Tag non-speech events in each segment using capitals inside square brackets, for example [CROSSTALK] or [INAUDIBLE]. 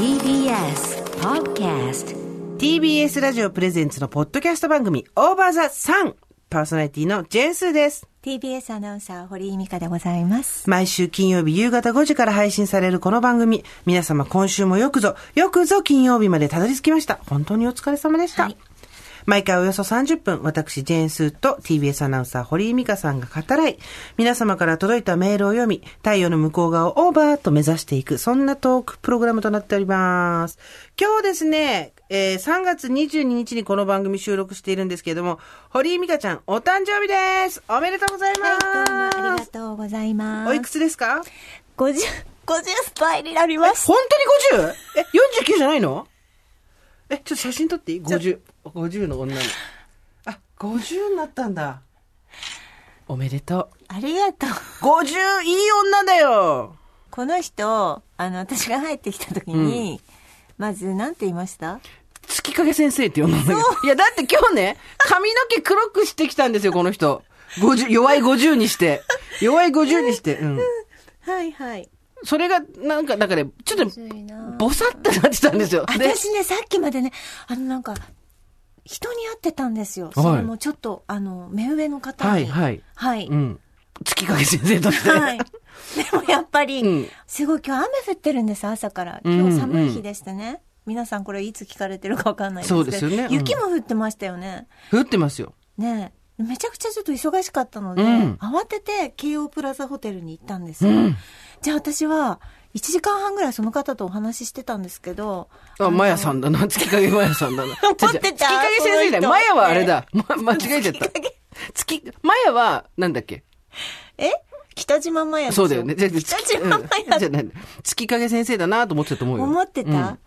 TBS Podcast TBS ラジオプレゼンツのポッドキャスト番組、オーバーザサン。パーソナリティのジェーンスーです。TBS アナウンサー、堀井美香でございます。毎週金曜日夕方5時から配信されるこの番組。皆様今週もよくぞ、よくぞ金曜日までたどり着きました。本当にお疲れ様でした。はい毎回およそ30分、私、ジェーンスーと TBS アナウンサー、堀井美香さんが語らい、皆様から届いたメールを読み、太陽の向こう側をオーバーと目指していく、そんなトークプログラムとなっております。今日ですね、えー3月22日にこの番組収録しているんですけれども、堀井美香ちゃん、お誕生日ですおめでとうございます、はい、どうもありがとうございます。おいくつですか？50、50歳になります。本当に 50? え、49じゃないの？え、ちょっと写真撮っていい ?50。50の女の。あ、50になったんだ。おめでとありがとう。う。50、いい女だよ。この人、あの、私が入ってきた時に、まず、なんて言いました？月影先生って呼んだんだけど。いや、だって今日ね、髪の毛黒くしてきたんですよ、この人。50、弱い50にして。弱い50にして。うん。はいはい。それが、なんか、だからね、ちょっと、ぼさってなってたんですよ。で、私ね、さっきまでね、あの、なんか、人に会ってたんですよ。いそれもちょっと、あの、目上の方に。はいはい。はい。うん。月影先生として。はい。でもやっぱり、[LAUGHS] うんすごい今日雨降ってるんです、朝から。うん今日寒い日でしてね。皆さんこれいつ聞かれてるかわかんないですけど。そうですよねうん雪も降ってましたよね。降ってますよ。ねえめちゃくちゃちょっと忙しかったので、うん慌てて京王プラザホテルに行ったんですよ。うんじゃあ私は、1時間半ぐらいその方とお話ししてたんですけど。あ、マヤさんだな。月影マヤさんだな。[LAUGHS] 思ってた月影先生だよ。その人マヤはあれだ。ま、間違えちゃった。月、マヤは、なんだっけ？え？北島麻也ですよそうだよね。じゃあ北島麻うんじゃ月影先生だなと思ってたと思うよ。思ってた、うん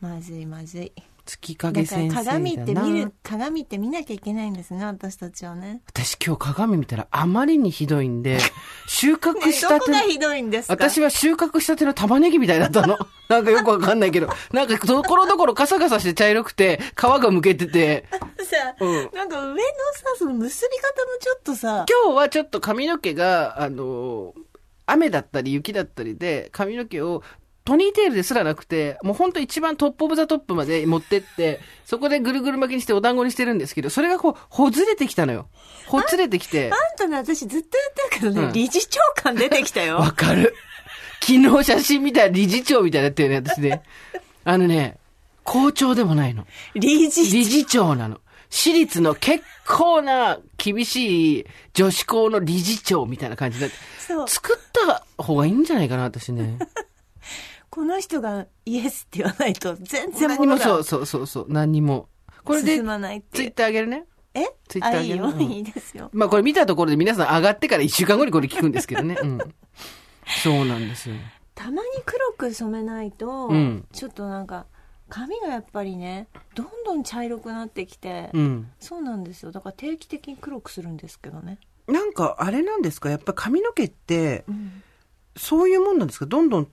まずいまずい。月影先生。鏡って見る、鏡って見なきゃいけないんですね、私たちはね。私今日鏡見たらあまりにひどいんで、収穫したてどこひどいんです私は収穫したての玉ねぎみたいだったの。なんかよくわかんないけど。なんかところどころカサカサして茶色くて、皮がむけてて、さ、うんなんか上のさ、その結び方もちょっとさ、今日はちょっと髪の毛が、あの雨だったり雪だったりで、髪の毛をポニーテールですらなくて、もうほんと一番 top of the top まで持ってって、そこでぐるぐる巻きにしてお団子にしてるんですけど、それがこう、ほずれてきたのよ。ほつれてきて。あんたね、私ずっとやってるけどね、うん理事長感出てきたよ。[LAUGHS] わかる。昨日写真見たら理事長みたいになってるね、私ね。あのね、校長でもないの。理事理事長なの。私立の結構な厳しい女子校の理事長みたいな感じになって。そう。作った方がいいんじゃないかな、私ね。この人がイエスって言わないと全然何にもそうそうそうそう、何にも。これで進、まないってツイッ。ターあげるね。え？ツイッターあ、いいよ。うんいいですよ。まあこれ見たところで皆さん上がってから一週間後にこれ聞くんですけどね。うん。そうなんですよ。たまに黒く染めないと、うんちょっとなんか、髪がやっぱりね、どんどん茶色くなってきて、うん。そうなんですよ。だから定期的に黒くするんですけどね。なんかあれなんですか？やっぱ髪の毛って、うんそういうもんなんですか？どんどん、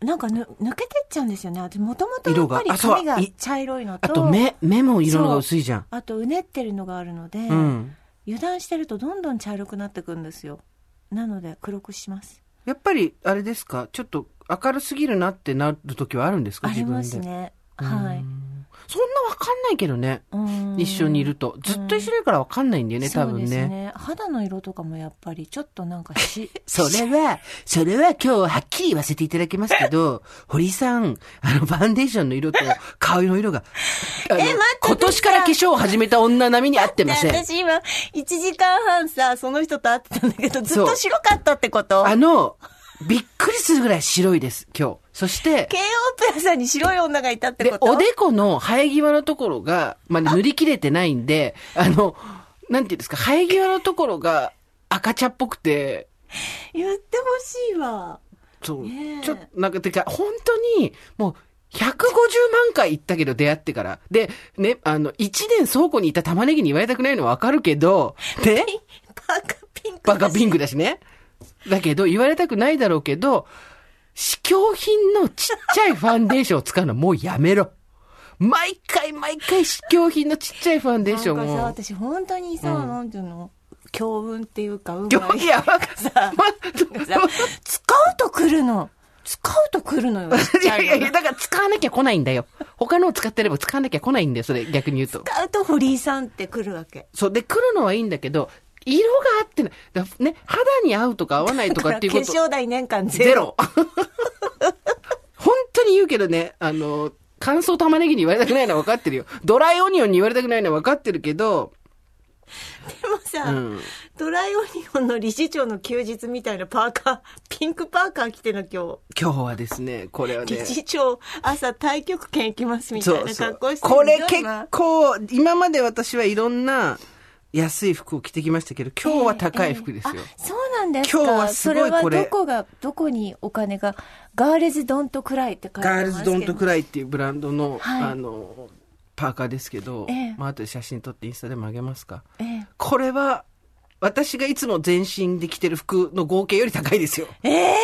なんかぬ抜けてっちゃうんですよね。私もともとや色っぱり髪がい茶色いのと、あと目、目も色のが薄いじゃん。あとうねってるのがあるので、うん。油断してるとどんどん茶色くなってくんですよ。なので黒くします。やっぱり、あれですか？ちょっと明るすぎるなってなる時はあるんですか？ありま。すね。はい。そんなわかんないけどね。うん一緒にいると。ずっと一緒にいるからわかんないんだよね、多分そうですね。ね。肌の色とかもやっぱりちょっとなんかし、[LAUGHS] それは、それは今日はっきり言わせていただきますけど、[LAUGHS] 堀さん、あの、ファンデーションの色と [LAUGHS] 顔の色が、あの待って今年から化粧を始めた女並みに合ってません。私今、1時間半さ、その人と会ってたんだけど、ずっと白かったってこと？あの、びっくりするぐらい白いです、今日。そして、京王プラザに白い女がいたってでこ、と？おでこの生え際のところが、まあ、塗り切れてないんで、あの、なんていうんですか、生え際のところが赤茶っぽくて、言ってほしいわ。そう。ちょっと、なんか、てか、本当に、もう、150万回行ったけど、出会ってから。で、ね、あの、1年倉庫にいた玉ねぎに言われたくないのはわかるけど、ね、バカピンク。バカピンクだしね。だけど、言われたくないだろうけど、試供品のちっちゃいファンデーションを使うのはもうやめろ。毎回毎回試供品のちっちゃいファンデーショなんかさ、ンを。私本当にさ、うんなんていうの？強運っていうか、運今日、い [LAUGHS] や、さ、まさ使うと来るの。使うと来るのよ。いやいやいや、だから使わなきゃ来ないんだよ。他のを使ってれば使わなきゃ来ないんだよ、それ逆に言うと。使うと堀井さんって来るわけ。そう。で、来るのはいいんだけど、色が合ってない。だね、肌に合うとか合わないとだかっていうこと。化粧代年間ゼゼロ。ロ。本当に言うけどね、あの、乾燥玉ねぎに言われたくないのは分かってるよ。ドライオニオンに言われたくないのは分かってるけど、でもさ、うんドライオニオンの理事長の休日みたいなパーカー、ピンクパーカー着てるの今今日はですね、これは日。ね理。事長、朝太極拳行きますみたいな格好してるこれ結今構、今まで私はいろんな安い服を着てきましたけど、今日は高い服ですよ。ええあそうなんですか今日はすごいそれれどこが、どこにお金が、ガールズドントクライって書いてあガールりますけど。ズドントクライっていうブランドの、はいあの、パーカーですけど、ええまあ後で写真撮ってインスタでもあげますか。ええこれは、私がいつも全身で着てる服の合計より高いですよ。ええ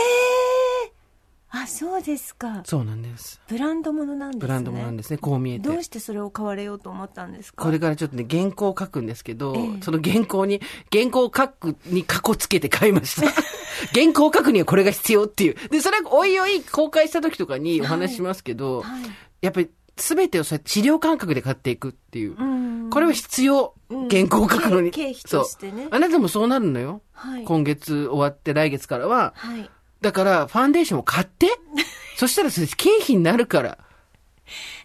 あ、そうですか。そうなんです。ブランドものなんですね。ブランドもなんですね、こう見えて。どうしてそれを買われようと思ったんですか？これからちょっとね、原稿を書くんですけど、ええその原稿に、原稿を書くに過去つけて買いました。[LAUGHS] 原稿を書くにはこれが必要っていう。で、それはおいおい公開した時とかにお話ししますけど、はいやっぱり全てをそうやって資料感覚で買っていくっていう。うんこれは必要。うん原稿を書くのに。経経費としてね。あなたもそうなるのよ。はい今月終わって来月からは。はい。だから、ファンデーションを買って。[LAUGHS] そしたらそれ経費になるから。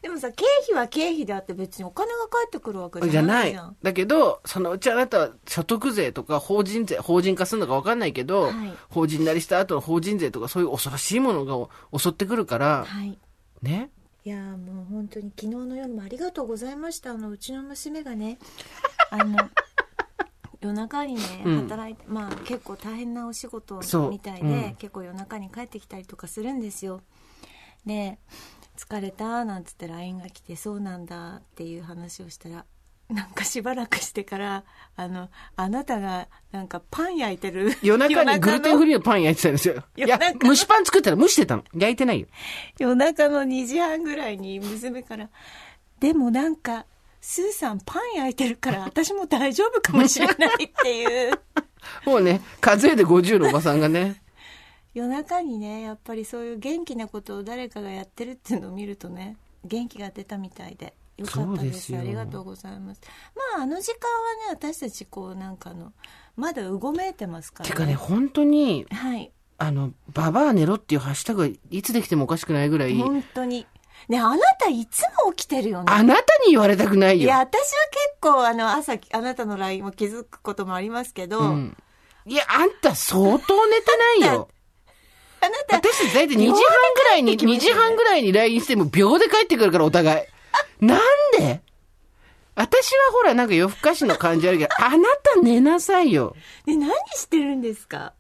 でもさ、経費は経費であって別にお金が返ってくるわけじゃないじゃない。だけど、そのうちあなたは所得税とか法人税、法人化するのか分かんないけど、はい法人なりした後の法人税とかそういう恐ろしいものが襲ってくるから、はい。ね？いやーもう本当に昨日の夜もありがとうございましたあのうちの娘がね [LAUGHS] あの夜中にねうん働いて、まあ結構大変なお仕事みたいで、うん結構夜中に帰ってきたりとかするんですよで「疲れた」なんつって LINE が来て「そうなんだ」っていう話をしたらなんかしばらくしてからあのあなたがなんかパン焼いてる [LAUGHS] 夜中にグルテンフリーのパン焼いてたんですよ。[LAUGHS] いや蒸しパン作ったら蒸してたの。焼いてないよ。夜中の2時半ぐらいに娘から「でもなんかスーさんパン焼いてるから私も大丈夫かもしれない」っていう。もうね、数えで50のおばさんがね、夜中にねやっぱりそういう元気なことを誰かがやってるっていうのを見るとね元気が出たみたいでよかったでですありがとうございます。まああの時間はね私たちこうなんかあのまだうごめいてますから。てかね、本当に、はい。あの、ババア寝ろっていうハッシュタグがいつできてもおかしくないぐらい、本当にねあなたいつも起きてるよねあなたに言われたくないよ。いや、私は結構、あの、朝、あなたの LINE も気づくこともありますけど、うん。いや、あんた相当寝てないよ。あなた、私たち大体2時半ぐらいに、2時半ぐらいに LINE しても秒で帰ってくるから、お互い。なんで？私はほら、なんか夜更かしの感じあるけど、あなた寝なさいよ。ね、何してるんですか？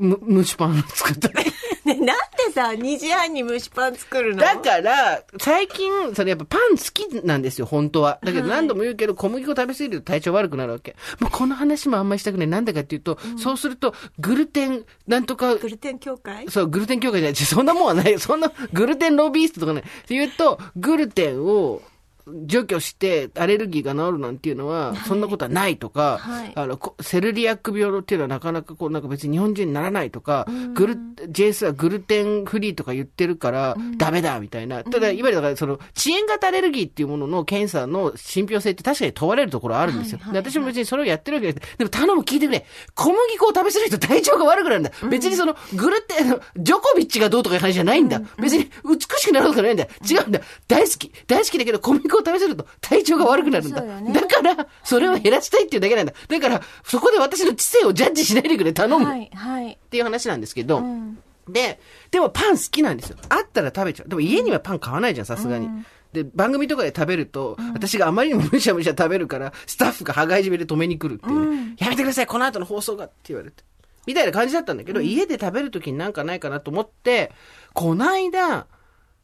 む、蒸しパン作ったり。ね、なんでさ、2時半に蒸しパン作るの？だから、最近、それやっぱパン好きなんですよ、本当は。だけど何度も言うけど、小麦粉食べ過ぎると体調悪くなるわけ。もうこの話もあんまりしたくない。なんでかっていうと、そうすると、グルテン、なんとか、グルテン協会？そう、グルテン協会じゃない。そんなもんはないよ。そんな、グルテンロビーストとかね。って言うと、グルテンを除去してアレルギーが治るなんていうのは、そんなことはないとか、はいあの、こセルリアック病っていうのはなかなかこう、なんか別に日本人にならないとか、グル、JS はグルテンフリーとか言ってるから、ダメだみたいな。ただ、いわゆるだからその、遅延型アレルギーっていうものの検査の信憑性って確かに問われるところあるんですよ。はいはいで私も別にそれをやってるわけです。でも頼む聞いてくれ。小麦粉を食べ過ぎると体調が悪くなるんだ。別にその、グルテン、ジョコビッチがどうとかいう話じゃないんだ。別に美しくなるとかないんだ。違うんだ。大好き。大好きだけど小麦粉を食べ過ぎると体調が悪くなるんだ。ねだから、それを減らしたいっていうだけなんだ。だから、そこで私の知性をジャッジしないでくれ。頼む。っはい、はい。ていう話なんですけど。うん。で、でもパン好きなんですよ。あったら食べちゃう。でも家にはパン買わないじゃん、さすがに。で、番組とかで食べると、私があまりにもむしゃむしゃ食べるから、スタッフが羽交い締めで止めに来るっていうね、やめてください、この後の放送がって言われて。みたいな感じだったんだけど、家で食べるときになんかないかなと思って、こないだ、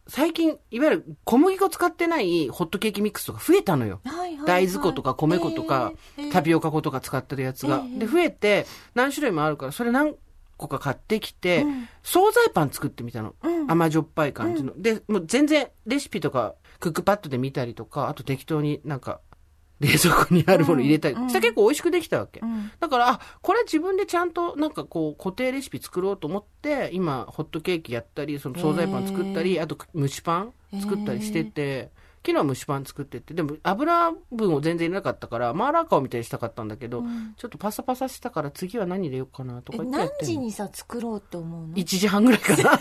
最近、いわゆる小麦粉使ってないホットケーキミックスとか増えたのよ。はい、はい。大豆粉とか米粉とか、えーえータピオカ粉とか使ってるやつが。ええで、増えて、何種類もあるから、それ何個か買ってきて、うん惣菜パン作ってみたの。うん甘じょっぱい感じの。で、もう全然レシピとか、クックパッドで見たりとか、あと適当になんか、冷蔵庫にあるもの入れたり。うんしたら結構美味しくできたわけ。うんだから、あ、これ自分でちゃんとなんかこう固定レシピ作ろうと思って、今、ホットケーキやったり、その惣菜パン作ったり、あと蒸しパン作ったりしてて、昨日は蒸しパン作ってて、でも油分を全然入れなかったから、マーラー顔みたいにしたかったんだけど、うんちょっとパサパサしたから次は何入れようかなとえか言って何時にさ作ろうって思うの ?1 時半ぐらいかな。[LAUGHS]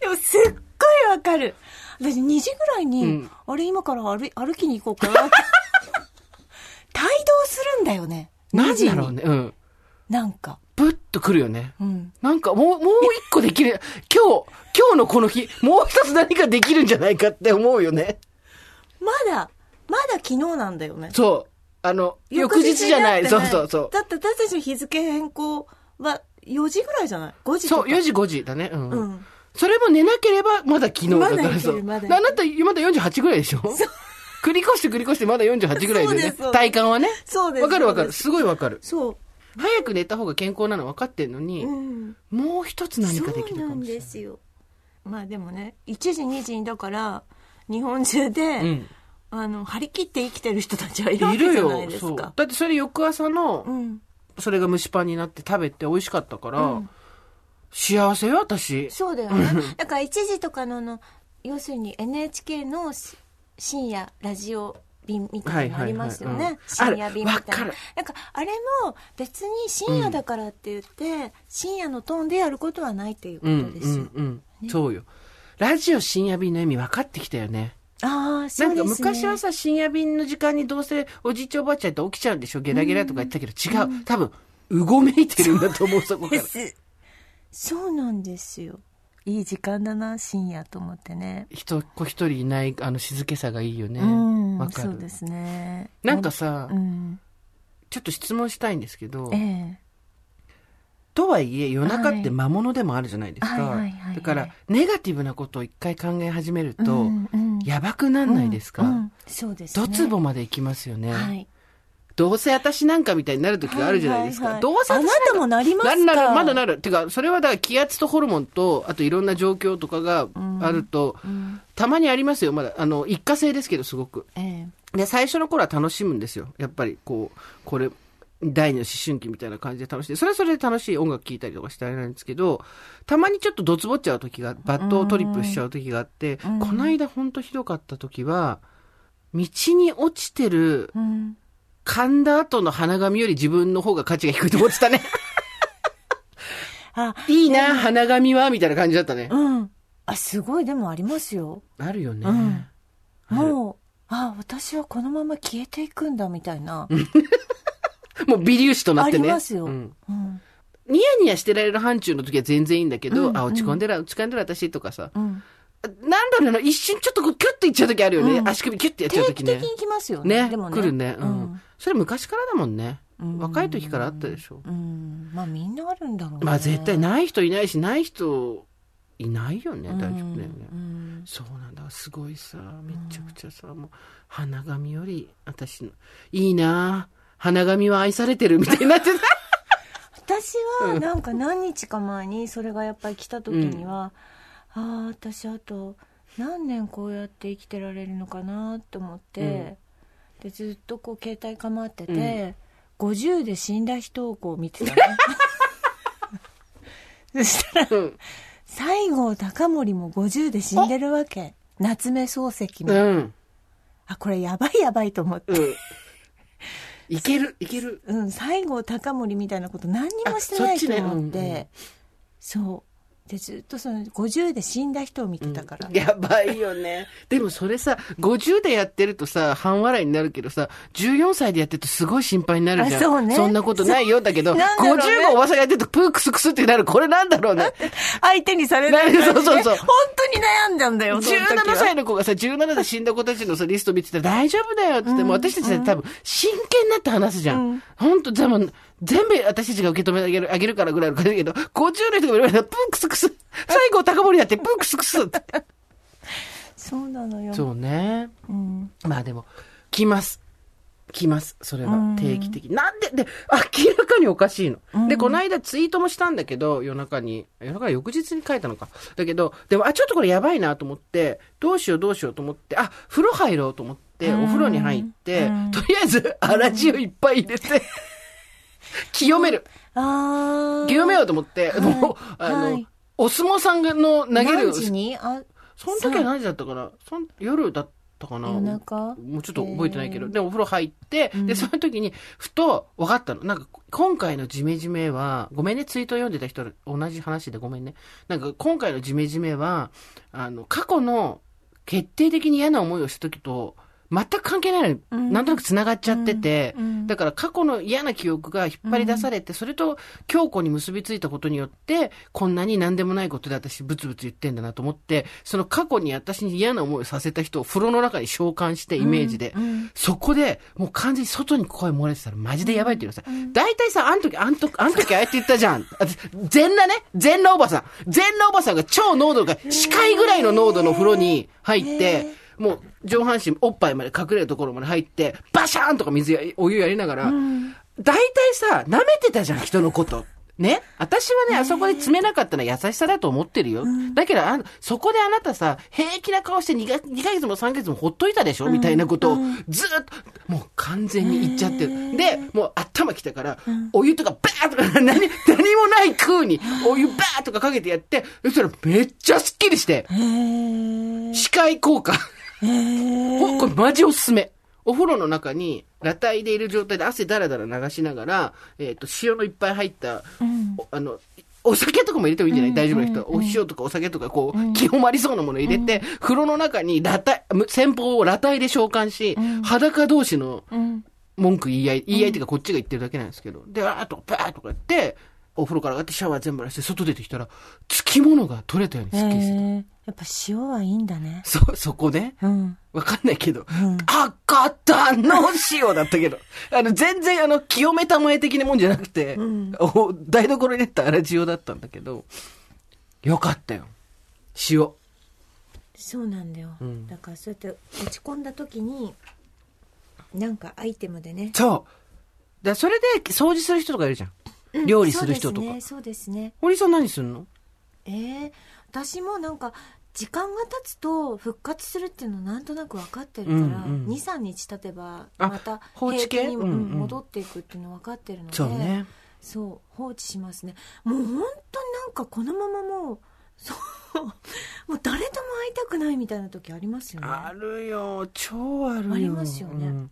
でもすっごいわかる私2時ぐらいに、うんあれ今から歩い歩きに行こうかなって [LAUGHS] 帯同するんだよねなん2時にだろうね。うん。なんかブッとくるよね。うんなんかもう、もう一個できる。[LAUGHS] 今日、今日のこの日、もう一つ何かできるんじゃないかって思うよね。まだまだ昨日なんだよねそう。あの、翌日じゃない。そうそうそう。だって私たちの日付変更は4時ぐらいじゃない ?5 時そう、4時5時だね。うん。うんそれも寝なければ、まだ昨日だからまだいけそう。るまだいけるあなた、まだ48ぐらいでしょ？繰り越して繰り越してまだ48ぐらいでね。体感はね。そうですわかるわかる。すすごいわかる。そう早く寝た方が健康なの分かってんのに、うんもう一つ何かできるそうなんかもしれない。ですよまあでもね1時2時にだから日本中で、うん。あの張り切って生きてる人たちはいるわけじゃないで。すよそう。かだってそれ翌朝の、うんそれが蒸しパンになって食べて美味しかったから、うん幸せよ、私。そうだよね [LAUGHS] だから1時とかのの要するに NHK のし深夜ラジオ便みたいなのありますよね、はいはいはいうん深夜便みたいななんかあれも別に深夜だからって言って、深夜のトーンでやることはないっていうこうん、とですよ、うん、うん。そうよ。ラジオ深夜便の意味分かってきたよね。ああそなかうんですね昔はさ、深夜便の時間にどうせおじいちゃんおばあちゃんって起きちゃうんでしょゲラゲラとか言ったけど、違う。多分、うごめいてるんだと思う、そこから。そうなんですよ。いい時間だな深夜と思ってね。人っ子一人いない、あの静けさがいいよね。うんわかる。そうですね。なんかさ、うん。ちょっと質問したいんですけどえ、え。とはいえ夜中って魔物でもあるじゃないですか。だから、ネガティブなことを一回考え始めると、うんうん。やばくなんないですか、うんうんそうですね。ドツボまで行きますよね。はいどうせ私なんかみたいになる時があるじゃないですか。はいはいはいどうせ私あなたもなりますか？なるなる、まだなる。てか、それはだから気圧とホルモンと、あといろんな状況とかがあると、うんたまにありますよ。まだ、あの、一過性ですけど、すごく。ええで、最初の頃は楽しむんですよ。やっぱり、こう、これ、第二の思春期みたいな感じで楽しい。それはそれで楽しい音楽聴いたりとかしてあれなんですけど、たまにちょっとドツボっちゃう時が、バットトリップしちゃう時があって、うんこの間ほんとひどかった時は、道に落ちてるうん噛んだ後の鼻紙より自分の方が価値が低いと思ってたね。あいいな、鼻紙は、みたいな感じだったね。うんあすごいでもありますよあるよね。もうあ私はこのまま消えていくんだみたいな、[LAUGHS] もう微粒子となってね。ありますようんうんニヤニヤしてられる範疇の時は全然いいんだけど、うんあ、落ち込んでる、落ち込んでる私とかさ。うん、なんだろうな、一瞬ちょっとこうキュッといっちゃう時あるよね。うん足首キュッてやっちゃう時ね定期的。に来ますよねね、でもね来るね。ううんん。それ昔からだもんね。うん若い時からあったでしょ。うんまあみんなあるんだろうねまあ絶対ない人いないし、ない人いないよね、大丈夫だよね。うんそうなんだ。すごいさ、めちゃくちゃさ、もう、花紙より、私の、いいな花紙は愛されてるみたいになってた。[LAUGHS] 私はなんか何日か前にそれがやっぱり来た時には、ああ私あと何年こうやって生きてられるのかなって思って、でずっとこう携帯構ってて、50で死んだ人をこう見てたね [LAUGHS] そしたらうん。西郷隆盛も50で死んでるわけ。夏目漱石も、うん。あこれやばいやばいと思って、うん。いける、いける。うん、西郷隆盛みたいなこと何にもしてないと思って、ね。うんうん。そうでずっとその50で死んだ人を見てたから、やばいよね。でもそれさ、50でやってるとさ、半笑いになるけどさ、14歳でやってるとすごい心配になるじゃん。あそうねんなことないよ。だけど、ね50のおばさんがやってるとプークスクスってなる。これなんだろうね。相手にされないなるそうそうそう本当に悩んだんだよその時は17歳の子がさ、17で死んだ子たちのさ、リスト見てたら大丈夫だよって言って、もう私たちは多分真剣になって話すじゃん。ほんと、でも、全部私たちが受け止めてあげる、あげるからぐらいの感じだけど、50の人が言われたら、プークスクス。最後高森だって、プークスクスって。そうなのよそうね。うん、まあでも、来ます。来ます。それはうん定期的に。なんで、で、明らかにおかしいの。で、この間ツイートもしたんだけど、夜中に。夜中翌日に書いたのか。だけど、でも、あ、ちょっとこれやばいなと思って、どうしようどうしようと思って、あ、風呂入ろうと思って、お風呂に入って、うんとりあえず、粗塩いっぱい入れて、[LAUGHS] 清める。清めようと思って、はい。もう、あの、はい。お相撲さんがの投げる何、時に？あ、その時は何時だったかな？そん夜だったかな？夜中？もうちょっと覚えてないけど。で、お風呂入って、うん。で、その時に、ふと分かったの。なんか、今回のジメジメは、ごめんね、ツイート読んでた人、同じ話でごめんね。なんか、今回のジメジメは、あの、過去の決定的に嫌な思いをした時と、全く関係ないのに、うん。なんとなく繋がっちゃってて、うん。うん。だから過去の嫌な記憶が引っ張り出されて、それと強固に結びついたことによって、こんなに何でもないことで私ブツブツ言ってんだなと思って、その過去に私に嫌な思いをさせた人を風呂の中に召喚してイメージで、そこでもう完全に外に声漏れてたらマジでやばいっていうのさ、大体さ、あん時、あん時、あん時ああやって言ったじゃん。私全裸ね、全裸おばさん。全裸おばさんが超濃度が、視界ぐらいの濃度の風呂に入って、もう上半身おっぱいまで隠れるところまで入って、バシャーンとか水や、お湯やりながら、大体さ、舐めてたじゃん、人のこと。ね？私はね、あそこで詰めなかったのは優しさだと思ってるよ。だけどあの、そこであなたさ、平気な顔して 2, が2ヶ月も3ヶ月もほっといたでしょ、みたいなことを、ずーっと、もう完全に言っちゃってる。で、もう頭きたから、お湯とかバーとか、[LAUGHS] 何、何もない空に、お湯バーとかかけてやって、そしたらめっちゃスッキリして、へー視界効果。これマジおすすめ。お風呂の中に、裸体でいる状態で汗だらだら流しながら、えっ、と、塩のいっぱい入った、おあの、お酒とかも入れてもいいんじゃない、大丈夫な人。は。お塩とかお酒とか、こう、清まりそうなもの入れて、風呂の中に裸体、む先方を裸体で召喚し、裸同士のうん。文句言い合い、言い合いっていうかこっちが言ってるだけなんですけど。で、あーとか、パーとかやって、お風呂から上がってシャワー全部出して、外出てきたら、つきものが取れたようにへスッキリしてた。ーやっぱ塩はいいんだね。そ、そこね？うん。わかんないけど、赤田の塩だったけど、あの、全然あの、清めたまえ的なもんじゃなくて、お台所に入れた粗塩だったんだけど、よかったよ。塩。そうなんだよ、んだからそうやって落ち込んだ時になんかアイテムでねそう。だそれで掃除する人とかいるじゃん。料理する人とか。そうですねそうですね堀さん何すんの？えー、私もなんか時間が経つと復活するっていうのなんとなく分かってるから、うんうん23日経てばあまた放置系？平均に、うんうんうん。戻っていくっていうの分かってるのでそうね。そう放置しますね。もう本当になんかこのままもうそうもう誰とも会いたくないみたいな時ありますよね。あるよ。超あるよ。ありますよね。うん。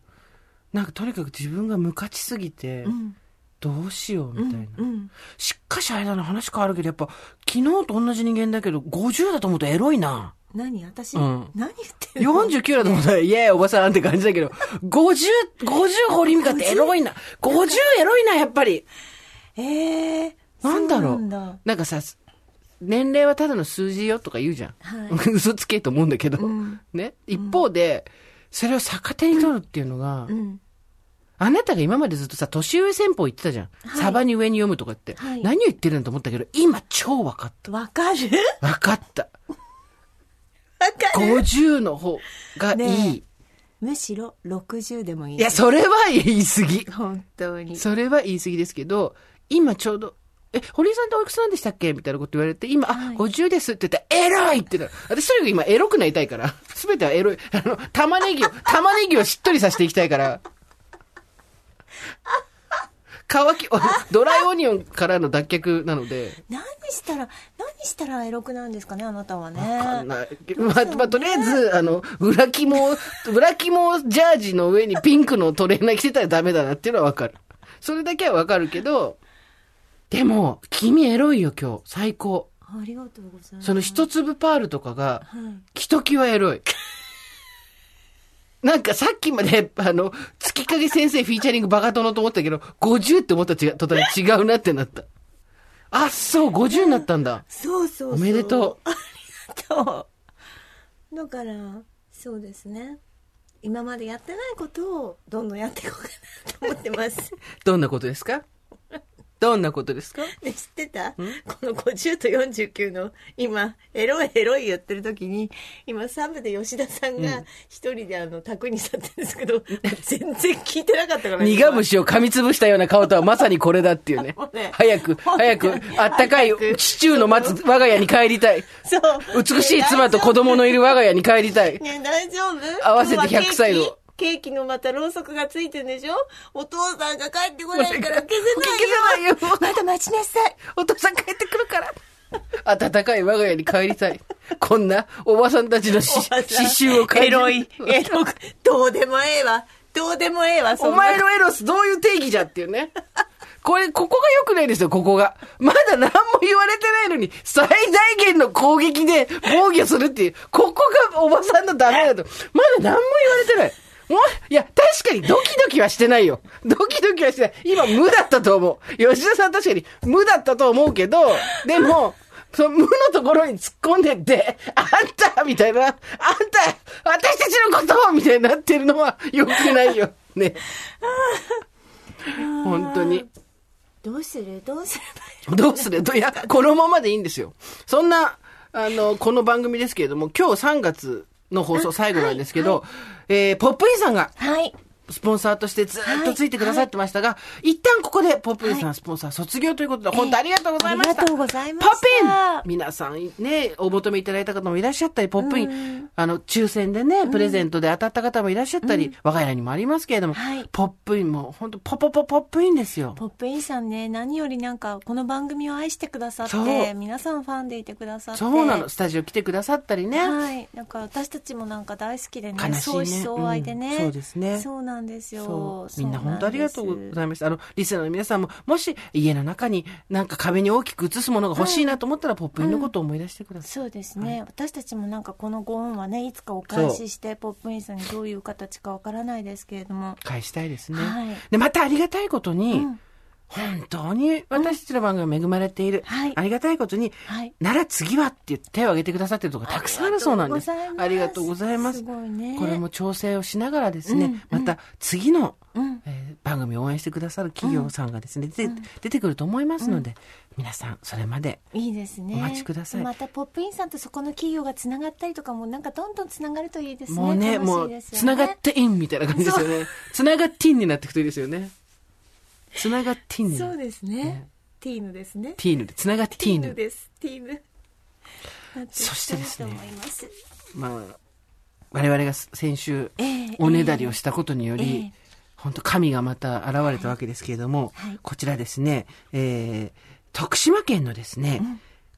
なんかとにかく自分がムカちすぎて、うんどうしようみたいな。うんうんしかしあれだな、話変わるけど、やっぱ、昨日と同じ人間だけど、50だと思うとエロいな。何？私、うん何言ってるの？49だと思ったら、イエーイおばさんって感じだけど、50、50堀美香ってエロいな。50エロいな、やっぱり。ええなんだろうなんだなんかさ、年齢はただの数字よとか言うじゃん。は [LAUGHS] 嘘つけと思うんだけど。うんね？一方で、それを逆手に取るっていうのが、うんあなたが今までずっとさ、年上戦法言ってたじゃん。はいサバに上に読むとかって。はい何を言ってるんだと思ったけど、今超分かった。わかる？分かった。わかる？50の方がいい。ねむしろ60でもいいいや、それは言い過ぎ。本当にそれは言い過ぎですけど、今ちょうど、え、堀井さんっておいくつなんでしたっけ？みたいなこと言われて、今、はいあ、50ですって言ったら、エロいって言ったら、私とにかく今エロくなりたいから、すべてはエロい。あの、玉ねぎを、玉ねぎをしっとりさせていきたいから、[LAUGHS] 乾き、ドライオニオンからの脱却なので、何したら何したらエロくなんですかねあなたはねわかんない。まあ、まあ、とりあえず、あの、裏肝、裏肝ジャージの上にピンクのトレーナー着てたらダメだなっていうのはわかる。それだけはわかるけど、でも、君エロいよ今日。最高。ありがとうございますその一粒パールとかが、はいひときわエロい。なんかさっきまで、あの、月影先生フィーチャリングバカ殿と思ったけど、50って思ったら違う、途端に違うなってなった。あ、そう、50になったんだ。そうそうそうおめでとう。ありがとうだからそうですね今までやってないことをどんどんやっていこうかなと思ってます [LAUGHS] どんなことですか？どんなことですか？ね、知ってた？この50と49の今、エロいエロい言ってる時に、今サブで吉田さんが一人であの、宅に去ってるんですけど、全然聞いてなかったから、苦虫を噛みつぶしたような顔とはまさにこれだっていうね。[LAUGHS] ね。早く、早く、あったかい早く。シチューの待つ我が家に帰りたい。そう。美しい妻と子供のいる我が家に帰りたい。ね大丈夫？合わせて100歳のケーキのまたろうそくがついてるんでしょ？お父さんが帰ってこないから消せないよ。消せないよまた待ちなさい。お父さん帰ってくるから。暖かい我が家に帰りたい。こんなおばさんたちの刺繍を感じるエロい、エロく、どうでもええわ。どうでもええわ、お前のエロスどういう定義じゃっていうね。これ、ここが良くないですよ、ここが。まだ何も言われてないのに、最大限の攻撃で防御するっていう、ここがおばさんのダメだと。まだ何も言われてない。もう、いや、確かにドキドキはしてないよ。ドキドキはしてない。今、無だったと思う。吉田さん確かに無だったと思うけど、でも、その無のところに突っ込んでって、あんたみたいな、あんた私たちのことをみたいになってるのは [LAUGHS] 良くないよ。ね。本当に。どうする？どうすればいいどうする？どいや、このままでいいんですよ。そんな、あの、この番組ですけれども、今日3月の放送最後なんですけど、えー、ポップインさんが、はい。スポンサーとしてずっとついてくださってましたが、一旦ここでポップインさんスポンサー卒業ということで、本当ありがとうございました。ありがとうございました。ポップイン。皆さんね、お求めいただいた方もいらっしゃったり、ポップイン、あの、抽選でね、プレゼントで当たった方もいらっしゃったり、我が家にもありますけれども、はい。ポップインも本当ポポポポップインですよ。ポップインさんね、何よりなんか、この番組を愛してくださって、皆さんファンでいてくださって。そうなの、スタジオ来てくださったりね。はい。なんか私たちもなんか大好きでね、ね。相思相愛でね、うんそうですね。そうなんですよ。みんな本当ありがとうございいました。あの、リスナーの皆さんも、もし家の中になんか壁に大きく映すものが欲しいなと思ったら、ポップインのことを思い出してください。そうですね、私たちもなんかこのご恩はねいつかお返ししてポップインさんにどういう形かわからないですけれども返したいですね。はいで、またありがたいことに、うん本当に私たちの番組は恵まれている。はい。ありがたいことに、はい。なら次はって言って手を挙げてくださってるところがたくさんあるそうなんです。あありりがとうごございます。ね。これも調整をしながらですね、うんまた次の、うん。えー番組を応援してくださる企業さんがですね、で出てくると思いますので、皆さんそれまでいいですね。お待ちください。またポップインさんとそこの企業がつながったりとかもなんかどんどんつながるといいですね。もうね、楽しも、いうつながってインみたいな感じですよね。つながってインになっていくといいですよね。つながってインになる。そうですね。ティーヌですね。ティーヌで、つながってティー。ヌです。ティーヌ。そしてですねまあ、我々が先週ええ、おねだりをしたことにより、ええ。本当神がまた現れたわけですけれども、はい。こちらですね、えー、徳島県のですね、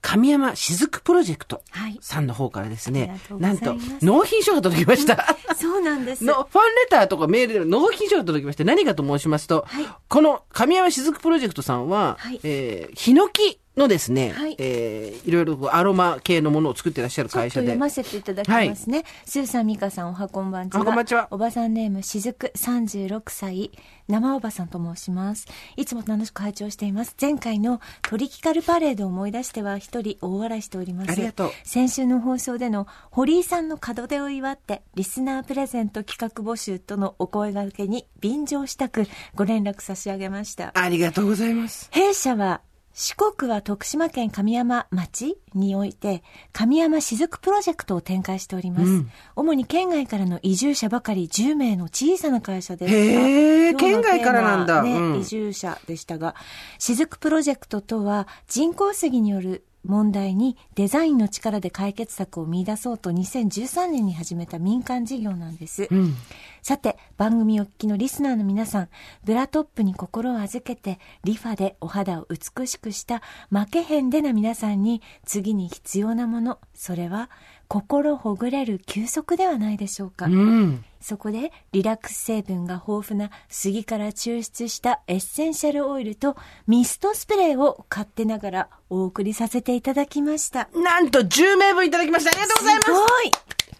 神山雫プロジェクトはい。さんの方からですねがと、うごなんと納品書が届きました。そうなんです。の [LAUGHS] ファンレターとかメールでの納品書が届きまして何かと申しますと、はい。この神山雫プロジェクトさんは、はい。えー、ヒノキのですね、はいえーいろいろアロマ系のものを作ってらっしゃる会社で読。ませていただきますね。スーさん、ミカさん、おはこんばんちは。おはこんばんちはおばさんネーム、しずく、36歳、生おばさんと申します。いつも楽しく拝聴しています。前回のトリキカルパレードを思い出しては、一人大笑いしております。ありがとう先週の放送での、堀井さんの門出を祝って、リスナープレゼント企画募集とのお声掛けに便乗したく、ご連絡差し上げました。ありがとうございます。弊社は四国は徳島県神山町において神山雫プロジェクトを展開しております、うん。主に県外からの移住者ばかり10名の小さな会社ですへー今日の県外からなんだ。ねうん。移住者でしたが雫プロジェクトとは人工杉による問題にデザインの力で解決策を見出そうと2013年に始めた民間事業なんです、うん。さて、番組お聞きのリスナーの皆さん、ブラトップに心を預けて、リファでお肌を美しくした負けへんでな皆さんに、次に必要なもの、それは、心ほぐれる休息ではないでしょうか。うん。そこで、リラックス成分が豊富な杉から抽出したエッセンシャルオイルとミストスプレーを買ってながらお送りさせていただきました。なんと10名分いただきました。ありがとうございますすごい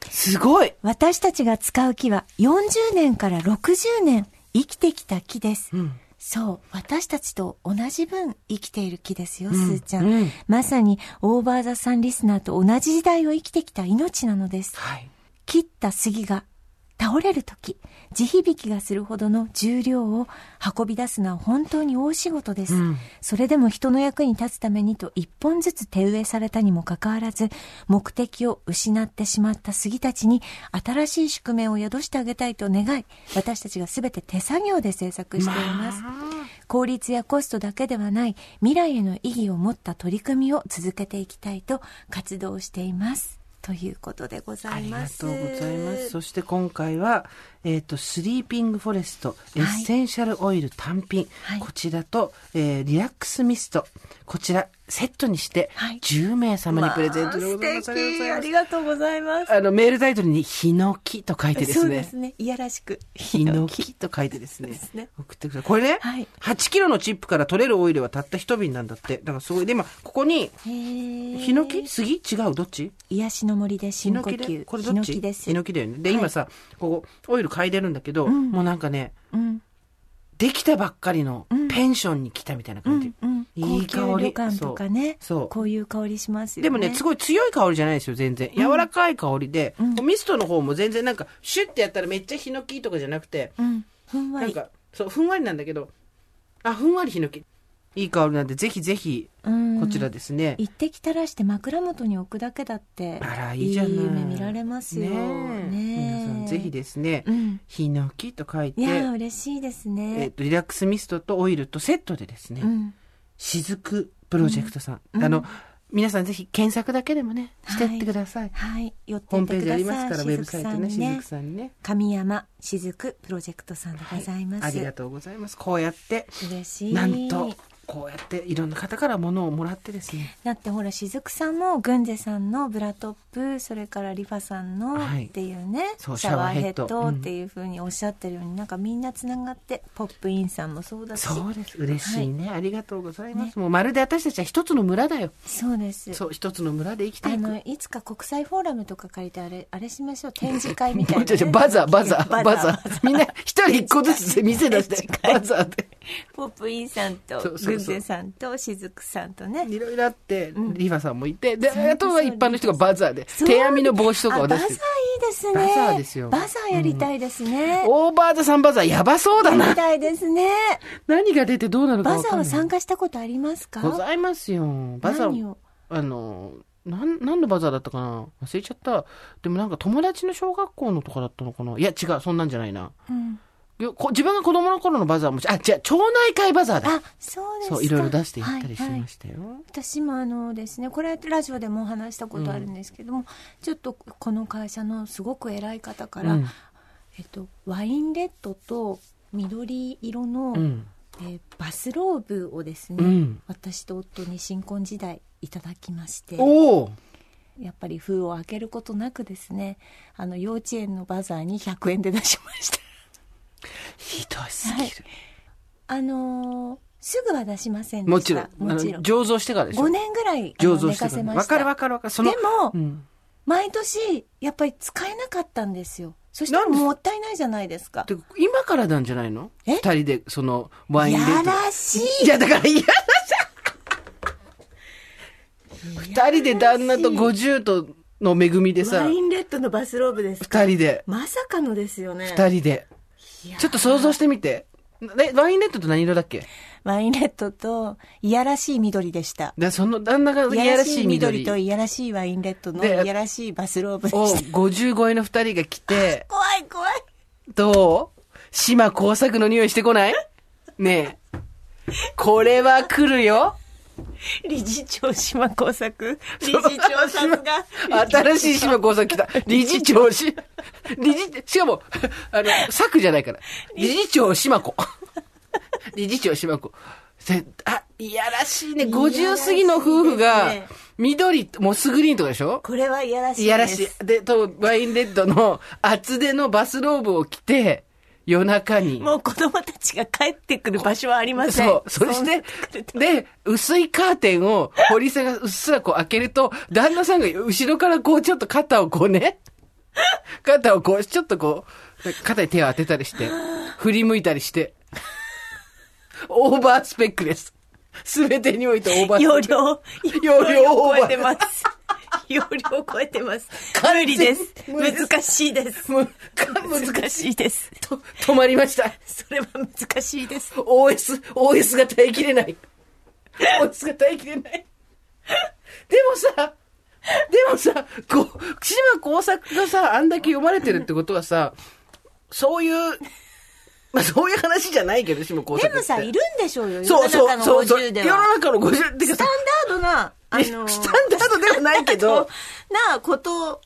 すごい私たちが使う木は40年から60年生きてきた木です。んそう、私たちと同じ分生きている木ですよ、んすーちゃん,、うんまさにオーバーザさんリスナーと同じ時代を生きてきた命なのです。はい。切った杉が倒れる時、地響きがするほどの重量を運び出すのは本当に大仕事です。うんそれでも人の役に立つためにと一本ずつ手植えされたにもかかわらず、目的を失ってしまった杉たちに新しい宿命を宿してあげたいと願い、私たちが全て手作業で制作しています。効率やコストだけではない未来への意義を持った取り組みを続けていきたいと活動しています。ということでござありがいます。ありがとうございます。そして今回は、えっ、と、スリーピングフォレスト、エッセンシャルオイル単品、はいこちらと、えーリラックスミスト、こちら、セットにして、はい10名様にプレゼントでございます。わあ素敵ありががとうございます。あの、メールタイトルに、ヒノキと書いてですねそうです。ね。いやらしく。ヒノキと書いてですね。ですね送ってください。これね、はい8キロのチップから取れるオイルはたった一瓶なんだって。だからすごい。で、今、ここに、ヒノキ？杉？違う？どっち？癒しの森で深呼吸。これどっち？ヒノキです。ヒノキだよね。で、はい今さ、ここ、オイル嗅いでるんだけど、うんもうなんかね、うん。できたばっかりのうんペンションに来たみたいなう感じ。ん。うん。いい香り高級旅館とかね。そうこういう香りしますよね。でもね、すごい強い香りじゃないですよ、全然。柔らかい香りで、うんミストの方も全然なんか、シュッてやったらめっちゃヒノキとかじゃなくて、うん。ふんわり。なんか、そう、ふんわりなんだけど、あ、ふんわりヒノキ。いい香りなんで、ぜひぜひ、うんこちらですね。一滴垂らして枕元に置くだけだって。あら、いいじゃない。夢見られますよ。ねえ皆さん、ぜひですね、うん。ヒノキと書いて、いやー、嬉しいですえっ、ね。と、リラックスミストとオイルとセットでですね、うん。雫プロジェクトさん。うんあの、皆さんぜひ検索だけでもね、してってください。はい。寄ってホームページあ。りますから、ウェブサイトね、しずくさんにね。神山しずくプロジェクトさんでございます。ありがとうございます。こうやって、嬉しい。なんと、こうやっていろんな方から物をもらってですね。だってほらしずくさんもグンゼさんのブラトップそれからリファさんのはいっていうね、そうシャワーヘッドドっていうふうにおっしゃってるように、なんかみんなつながってポップインさんもそうだしそうです。嬉しいね。ありがとうございます。もうまるで私たちは一つの村だよ。そうですそう、一つの村で生きていく。あのいつか国際フォーラムとか借りてあれあれしましょう展示会みたいもな、うちょちょバザー、バザー、バザー。みんな一人一個ずつ店出して、バザーで。ポップインさんとそうそうさんとしずくさんとねいろいろあって、ん。リファさんもいて、で、あとは一般の人がバザーで、手編みの帽子とかをあバザーいい出してですね。バザーですよ。バザーやりたいですね、オーバーザさんバザーやばそうだやりな。たいですね。何が出てどうなるかバ。ザーは参加したことありますか？ございますよ。バザー、あの、なん、何のバザーだったかな？忘れちゃった。でもなんか友達の小学校のとかだったのかな？いや、違う、そんなんじゃないな。うん自分が子供の頃のバザーも、あ、違う、町内会バザーだ。あそうですか。そう、いろいろ出していったりしはいはい。ましたよ。私もあのですねこれラジオでもお話したことあるんですけども、ちょっとこの会社のすごく偉い方から、うん。えっと、ワインレッドと緑色の、うん。えーバスローブをですね、うん。私と夫に新婚時代いただきましておお。やっぱり封を開けることなくですねあの幼稚園のバザーに100円で出しましたひどすぎる。あのーすぐは出しませんでした。もちろん。もちろん。醸造してからでしょ。5年ぐらい醸造寝してから。わかるわかるわかる。その、でも、うん。毎年やっぱり使えなかったんですよ。そしたらもったいないじゃないですか。で今からなんじゃないの？え？二人で、その、ワインレッド。やらしい。いや、だから、いや二人で旦那と50との恵みでさ。ワ、インレッドのバスローブですか？二人で、まさかのですよね。二人で。ちょっと想像してみて。え、ワインレッドって何色だっけ？ワインレッドといやらしい緑でした。で、その旦那がいやらしい緑。といやらしいワインレッドのいでやらしいバスローブでをした。50超えの二人が来て、[LAUGHS] 怖い怖い。どう？島工作の匂いしてこない？ねえ。これは来るよ。[LAUGHS] 理事長島工作？理事長さんが？[LAUGHS] 新しい島工作来た。[LAUGHS] 理事長し、理事、しかも、あの、作じゃないから。理事長島子。理事長島子。せあ、いやらしいね。50過ぎの夫婦が緑、モスグリーンとかでしょ？これはいやらしいですいやらしい。で、と、ワインレッドの厚手のバスローブを着て、夜中に。もう子供たちが帰ってくる場所はありませんそう。そして、で、薄いカーテンを、堀さんがうっすらこう開けると、旦那さんが後ろからこうちょっと肩をこうね、[LAUGHS] 肩をこう、ちょっとこう、肩に手を当てたりして、振り向いたりして、オーバースペックです。すべてにおいてオーバースペック。容量容量オーバー超えてます [LAUGHS] 容量を超えてます。無理です。難しいです。む難しいです。と止まりました。それは難しいです。OS、OS が耐えきれない。OS が耐えきれない。でもさ、でもさ、こう、島工作がさ、あんだけ読まれてるってことはさ、そういう、まあそういう話じゃないけど。でもさ、いるんでしょうよ。そうそう、世のそうそう。中の50世では。の中の50ってかさスタン、ダードな、あの、[LAUGHS] スタンダードではないけど、なこと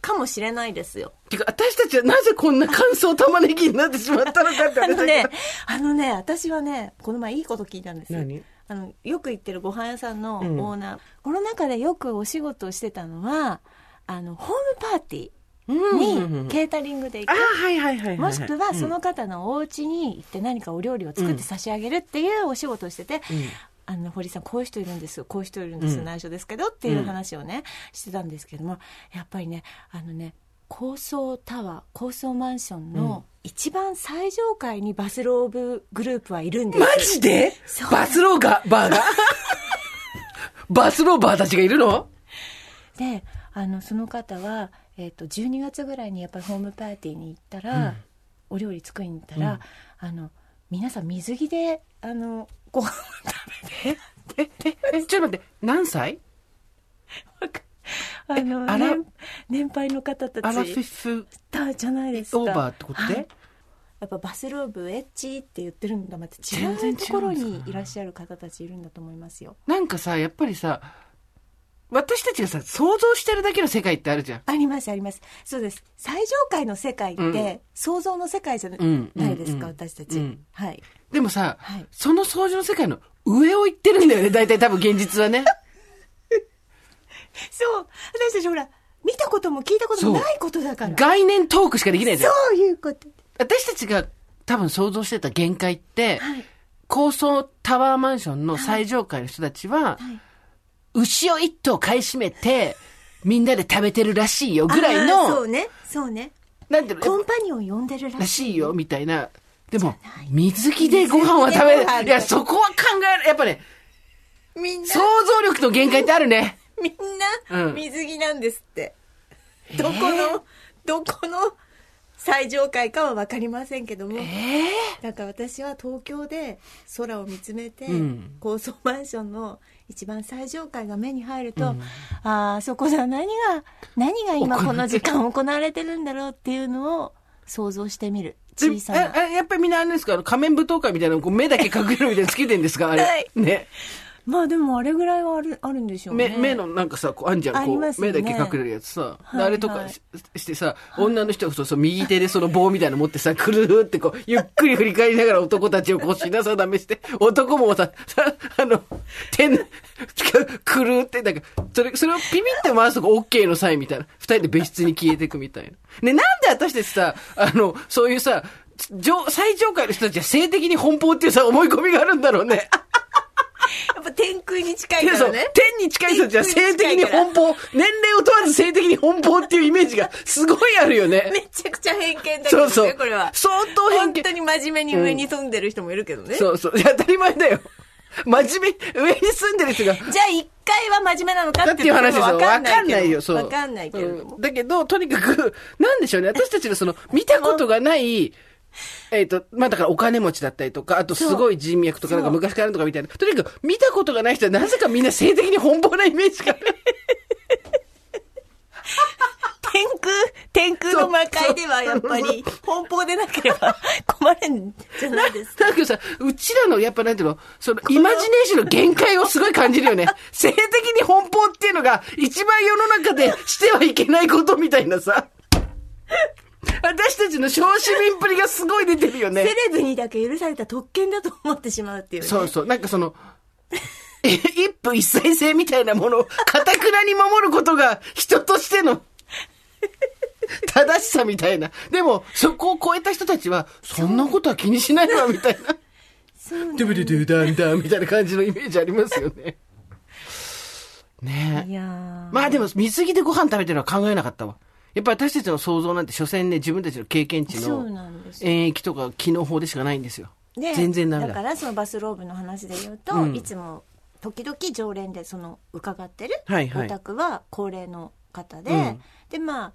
かもしれないですよ。てか私たちはなぜこんな乾燥玉ねぎになってしまったのかって [LAUGHS] あのね、あのね、私はね、この前いいこと聞いたんですよ。何？あの、よく行ってるご飯屋さんのオうんーナー。この中でよくお仕事をしてたのは、あの、ホームパーティーにケータリングで行く。もしくはそうん。の方のお家に行って何かお料理を作って差し上げるっていうお仕事をしてて、あの堀さんこういう人いるんですよ。こういう人いるんですよ、うん。内緒ですけどっていう話をね、してたんですけどもやっぱりねあのね高層タワー高層マンションの一番最上階にバスローブグループはいるんですマジで？バスローガー、バーが？[LAUGHS] バスローバーたちがいるの？であのその方は、えー、と12月ぐらいにやっぱりホームパーティーに行ったら、お料理作りに行ったら、あの皆さん水着であのご飯を食べてえ、え、え、ちょっと待って、何歳？あの年年配の方たちアラフィフだじゃないですか。オーバーってことで、はい。やっぱバスローブエッチって言ってるんだまた違うところにいらっしゃる方たちいるんだと思いますよ。なんかさ、やっぱりさ、私たちがさ、想像してるだけの世界ってあるじゃん。ありますあります。そうです。最上階の世界って、うん。想像の世界じゃうんないですか、うん私たち、うん。はい。でもさ、はい。その想像の世界の上を行ってるんだよね、[LAUGHS] 大体多分現実はね。そう。私たちほら見たことも聞いたこともないことだから。概念トークしかできないじゃん。そういうこと。私たちが多分想像してた限界って、はい。高層タワーマンションの最上階の人たちは、牛を一頭買い占めて、みんなで食べてるらしいよぐらいの、そうね。そうね。なんていうのコンパニオン呼んでるらしいよ。みたいな。でも水着でご飯は食べる。いや、そこは考える。やっぱね、みんな。想像力の限界ってあるね。[LAUGHS] みんうなん。水着なんですって、どこのどこの最上階かは分かりませんけども、だから私は東京で空を見つめて、うん。高層マンションの一番最上階が目に入ると、ああそこでは何が何が今この時間行われてるんだろうっていうのを想像してみる。で小さな。やっぱりみんなあれですか？仮面舞踏会みたいなのこう目だけ隠れるみたいなのつけてんですか？あれ。[LAUGHS] はい。ね。まあでもあれぐらいはあるあるんでしょうね目、目のなんかさ、こう、あんじゃん、あこう、ね目だけ隠れるやつさ。はいであれとはいかししてさ、女の人がそうそう、右手でその棒みたいなの持ってさ、[LAUGHS] くるーってこう、ゆっくり振り返りながら男たちをこう品定めして、男もさ、さ、あの、点、くるーって、なんか、それ、それをピピって回すとこ OK のサインみたいな。二人で別室に消えていくみたいな。ね、なんで私たちさ、あの、そういうさ、上、最上階の人たちは性的に奔放っていうさ、思い込みがあるんだろうね。[LAUGHS] やっぱ天空に近いからね天に近い人たちは性的に奔放、年齢を問わず性的に奔放っていうイメージがすごいあるよね。[LAUGHS] めちゃくちゃ偏見だけどねそうそう。これは相当偏見本当。に真面目に上に住んでる人もいるけどね、そうそう。いや当たり前だよ。真面目、上に住んでる人が。じゃあ一回は真面目なのかだっていう話ですよ。わわかんないいよ。そう。わかんないけれども。うんだけど、とにかく、なんでしょうね。私たちのその、見たことがない、[LAUGHS] えっ、と、まあだからお金持ちだったりとか、あとすごい人脈とかなんか昔からあるとかみたいな。とにかく見たことがない人はなぜかみんな性的に奔放なイメージがある。天空、天空の魔界ではやっぱり、奔放でなければ困るんじゃないですか？だけどさ、うちらの、やっぱなんていうの、その、イマジネーションの限界をすごい感じるよね。性的に奔放っていうのが、一番世の中でしてはいけないことみたいなさ。私たちの小市民っぷりがすごい出てるよね。セレブにだけ許された特権だと思ってしまうっていうね。そうそう。なんかその、え [LAUGHS] 一夫一妻制みたいなものを、かたくなに守ることが、人としての、[LAUGHS] 正しさみたいな。でも、そこを超えた人たちは、そんなことは気にしないわ、みたいな。ドゥブドゥドゥダンダンみたいな感じのイメージありますよね。ねえ。いやーまあでも、水着でご飯食べてるのは考えなかったわ。やっぱり私たちの想像なんて、所詮ね、自分たちの経験値そうのなんですよ演疫とか機能法でしかないんですよ。で全然ダメだ。だからそのバスローブの話で言うと、うんいつも時々常連でその伺ってるはいはいお宅は高齢の方で、うんでまあ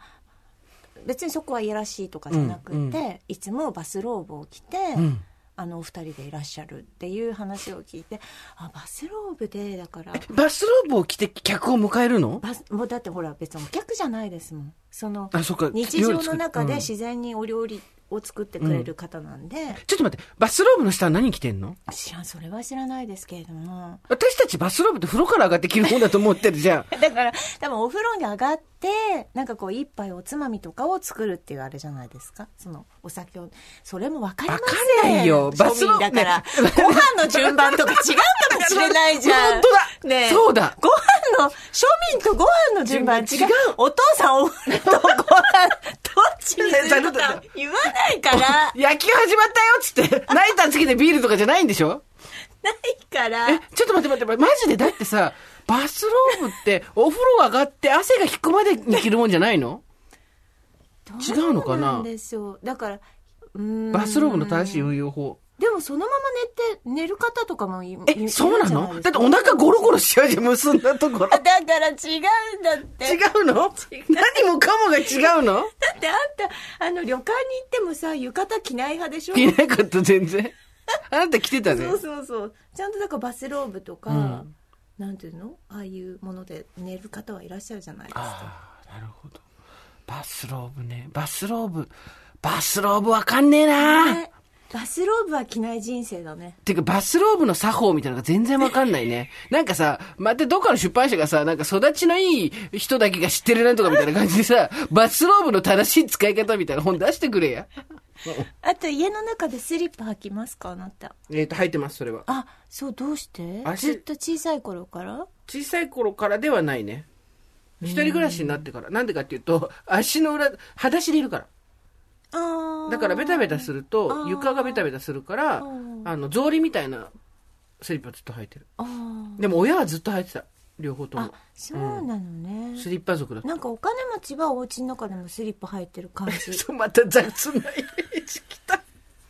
別にそこはいやらしいとかじゃなくて、うんういつもバスローブを着て、うん。あのお二人でいらっしゃるっていう話を聞いてあバスローブでだから。バスローブを着て客を迎えるの？バスもうだってほら別にお客じゃないですもん。そのあ、そっか。日常の中で自然にお料理を作ってくれる方なんで、うん。ちょっと待って、バスローブの下は何着てんの？知らんそれは知らないですけれども。私たちバスローブって風呂から上がって着るもんだと思ってるじゃん。[LAUGHS] だから多分お風呂に上がってなんかこう一杯おつまみとかを作るっていうあれじゃないですか？そのお酒を。それも分かりません。わかんないよ。バスロ庶民だから、ね。ご飯の順番とか違うかもしれないじゃん。[LAUGHS] 本当だ。ねえ。そうだ。ご飯の庶民とご飯の順番違う。順番違う。お父さんお風呂とご飯どっちにするか言わないから。[LAUGHS] 野球始まったよっつって、ナイターつけてビールとかじゃないんでしょ？ないから。え、ちょっと待って待って、マジでだってさ、バスローブってお風呂上がって汗が引くまでに着るもんじゃないの？[LAUGHS] 違うのかなでしょう。だからバスローブの正しい運用法。でもそのまま寝て寝る方とかもいえ、いそうなの？だってお腹ゴロゴロしちゃうじゃん、結んだと。ころ。だから違うんだって。違うの？何もかもが違うの？だってあんたあの旅館に行ってもさ浴衣着ない派でしょ？着なかった、全然。あなた着てたね。そ。うそうそう。ちゃんとだからバスローブとか、うん。なんていうの？ああいうもので寝る方はいらっしゃるじゃないですか。ああ、なるほど。バスローブね。バスローブ。バスローブわかんねえな、ねバスローブは着ない人生だねてか、バスローブの作法みたいなのが全然わかんないね。[LAUGHS] なんかさ、またどっかの出版社がさ、なんか育ちのいい人だけが知ってるなんとかみたいな感じでさ、バスローブの正しい使い方みたいな本出してくれや。[LAUGHS] あと家の中でスリッパ履きますかあなたえっ、と、履いてます、それは。あそうどうして？足ずっと小さい頃から？小さい頃からではないね。一人暮らしになってから。なんでかっていうと、足の裏、裸足でいるから。だからベタベタするあと、ー床がベタベタするからうん、あの、草履みたいなスリッパずっと履いてる。でも親はずっと履いてた。両方ともあ。そうなのね、スリッパ族だ。なんかお金持ちはお家の中でもスリッパ履いてる感じ [LAUGHS] また雑なイメージきた。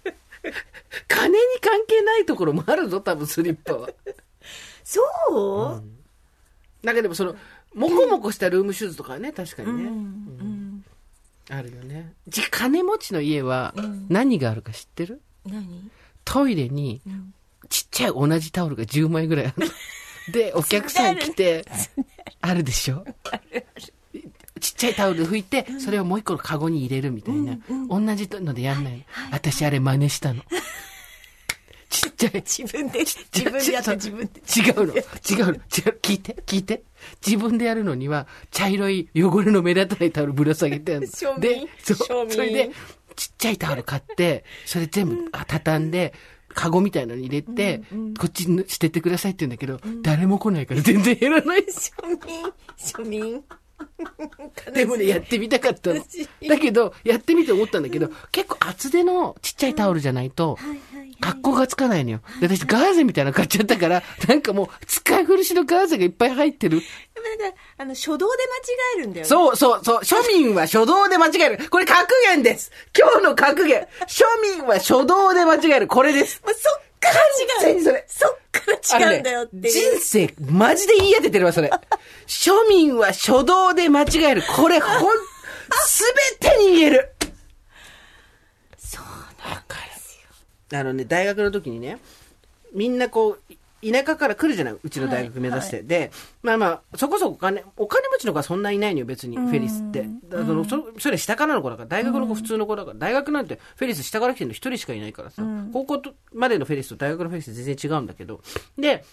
[LAUGHS] 金に関係ないところもあるぞ、多分スリッパは。[LAUGHS] そう、なんかでもその、もこもこしたルームシューズとかはね、確かにね。うんうんあるよね。じ金持ちの家はうん何があるか知ってる？何、トイレにうんちっちゃい同じタオルが10枚ぐらいあるの。[LAUGHS] で、お客さん来て、ある？でしょ？ちっちゃいタオルで拭いて、それをもう一個のカゴに入れるみたいな。同じのでやんないの。私あれ真似したの。[LAUGHS] ちっちゃい。自分で自分でやった自分で違うの。[LAUGHS] 違うの。違う。聞いて。聞いて。自分でやるのには、茶色い汚れの目立たないタオルぶら下げてある [LAUGHS] 庶民の。で、そう。それで、ちっちゃいタオル買って、それ全部あ畳んで、カゴみたいなのに入れて、こっちに捨ててくださいって言うんだけど、誰も来ないから全然減らないし。庶民庶民 [LAUGHS] でもね、やってみたかったの。だけど、やってみて思ったんだけど、結構厚手のちっちゃいタオルじゃないと、はいはいはい格好がつかないのよ。で、私ガーゼみたいなの買っちゃったから、なんかもう、使い古しのガーゼがいっぱい入ってる。でもなんかあの初動で間違えるんだよねそうそうそう。庶民は初動で間違える。これ格言です。今日の格言。庶民は初動で間違える。これです。もうそっから違うそれそっから違うんだよってね人生、マジで言い当ててるわ、それ。[LAUGHS] 庶民は初動で間違える。これ、ほん、すべてに言える。そうわかる。あのね、大学の時にね、みんなこう、い田舎から来るじゃないうちの大学目指して、でまあまあそこそこお金お金持ちの子はそんないないのよ別にフェリスって。だからそのそそれ下からの子だから大学の子普通の子だから、大学なんてフェリス下から来てるの一人しかいないからさ、高校とまでのフェリスと大学のフェリス全然違うんだけど。で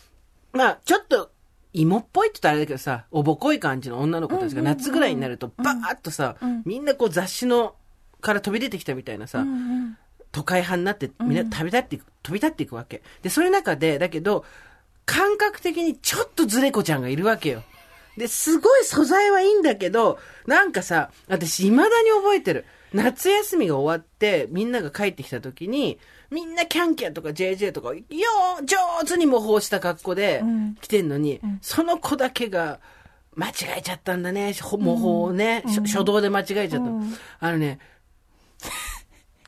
まあちょっと芋っぽいって言ったらあれだけどさおぼこい感じの女の子たちが夏ぐらいになるとバーッとさ、みんなこう雑誌のから飛び出てきたみたいなさ、都会派になってみんな旅立っていく、飛び立っていくわけ。で、そういう中で、だけど、感覚的にちょっとずれ子ちゃんがいるわけよ。で、すごい素材はいいんだけど、なんかさ、私未だに覚えてる。夏休みが終わって、みんなが帰ってきた時に、みんなキャンキャンとか JJ とか、よー、上手に模倣した格好でん来てんのに、その子だけが、間違えちゃったんだね、ほ模倣をね、しょ初動で間違えちゃった。あのね、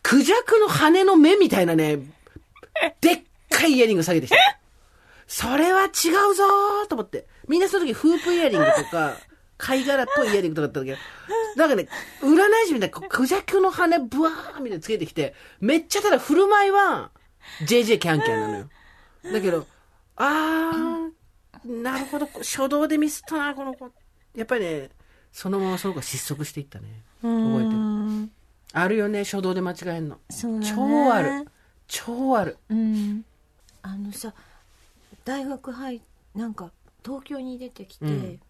クジャクの羽の目みたいなね、でっかいイヤリング下げてきた。それは違うぞーと思って。みんなその時フープイヤリングとか、貝殻っぽいイヤリングとかだったんだけど、なんかね、占い師みたいな、クジャクの羽ブワーみたいなつけてきて、めっちゃただ振る舞いは、JJ キャンキャンなのよ。だけど、あー、なるほど、初動でミスったな、この子。やっぱりね、そのままその子は失速していったね。覚えてる。るあるよね、初動で間違えんの。そうだね超ある。超ある。うんあのさ大学入なんか東京に出てきて、うん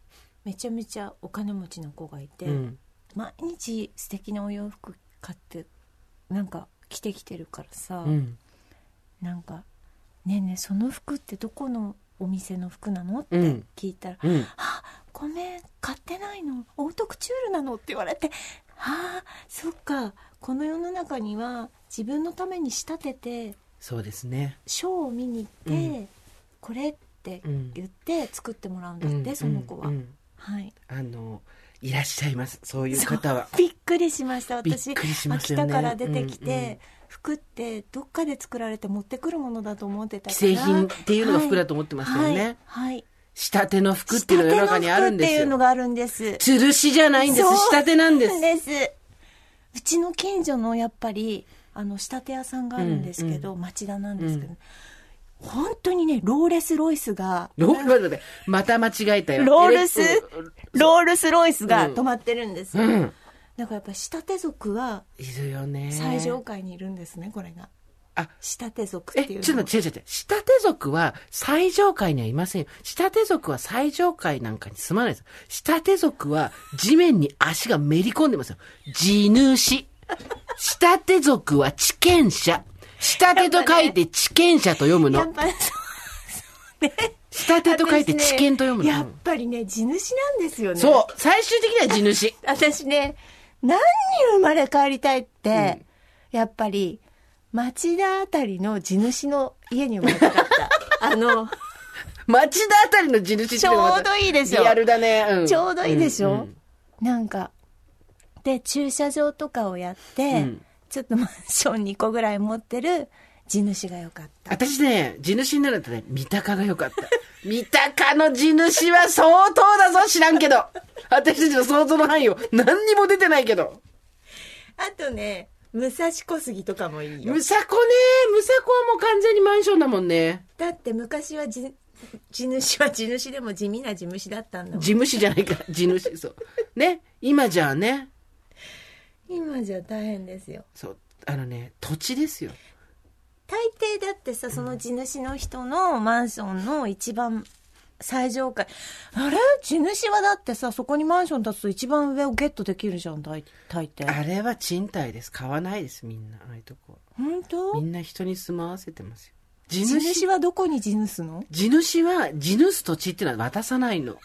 めちゃめちゃお金持ちの子がいて、うん。毎日素敵なお洋服買ってなんか着てきてるからさ、うん。なんか「ねえねえその服ってどこのお店の服なの?」ってうん聞いたら「うん。あごめん買ってないのオートクチュールなの?」って言われて「ああそっかこの世の中には自分のために仕立ててそうですね。ショーを見に行って、うんこれってうん。言って作ってもらうんだって、うんその子は、うんはいあの、いらっしゃいます。そういう方は。びっくりしました私秋田から出てきて、うんうん服ってどっかで作られて持ってくるものだと思ってたから既製品っていうのが服だと思ってましたよね。はい、はい仕立ての服っていうのが世の中にあるんですよ。っていうのがあるんです吊るしじゃないんです。仕立てなんです。ですうちの近所のやっぱりあの仕立て屋さんがあるんですけど、町田なんですけど、本当にねローレス・ロイスがロ待って待ってまた間違えたよ。ロールス？エレクロールス・ロイスがうん止まってるんですよ、うん。だからやっぱ仕立て族はいるよね。最上階にいるんですねこれがあ、仕立て族っえ、ていうのちょっと待って、違う違う違う。仕立て族は最上階にはいませんよ。仕立て族は最上階なんかに住まないです。仕立て族は地面に足がめり込んでますよ。地主。仕立て族は地権者。仕立てと書いて地権者と読むの。やっぱりそう仕立てと書いて地権と読むの。やっぱりね地主なんですよねそう。最終的には地主。[LAUGHS] 私ね何に生まれ変わりたいって、やっぱり町田あたりの地主の家に生まれたかった [LAUGHS] あの町田あたりの地主ちょうどいいですよリアルだね。うんちょうどいいでしょ、うんうんなんかで駐車場とかをやって、うんちょっとマンション2個ぐらい持ってる地主がよかった私ね、地主になるとね、三鷹が良かった。[LAUGHS] 三鷹の地主は相当だぞ、知らんけど。私たちの想像の範囲を何にも出てないけど。あとね武蔵小杉とかもいいよ。むさこね、むさこはもう完全にマンションだもんね。だって昔は地地主は地主でも地味な地主だったんだもん。地主じゃないか、地主、そう。ね、今じゃあね、今じゃ大変ですよ。そう、あのね、土地ですよ。大抵だってさその地主の人のマンションの一番最上階あれ？地主はだってさそこにマンション建つと一番上をゲットできるじゃん大大抵あれは賃貸です。買わないです、みんな。ああいうとこ。本み当んな人に住まわせてますよ。地地主主はどこに地主の？地主は、地主土地っていうのは渡さないの。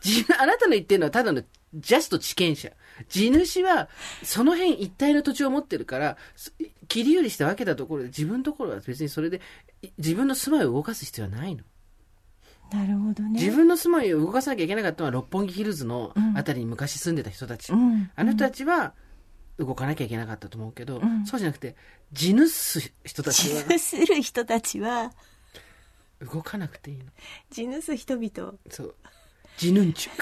地あなたの言ってるのはただのジャスト地権者。地主は、その辺一帯の土地を持ってるから、す切り売りして分けたところで自分のところは別にそれで、い自分の住まいを動かす必要はないの。なるほどね自分の住まいを動かさなきゃいけなかったのは六本木ヒルズのうんあたりに昔住んでた人たち。うんあの人たちは動かなきゃいけなかったと思うけど、うんそうじゃなくて、地主す人たち地は主する人たちは動かなくていいの。地主人々そう。地ヌンチュ。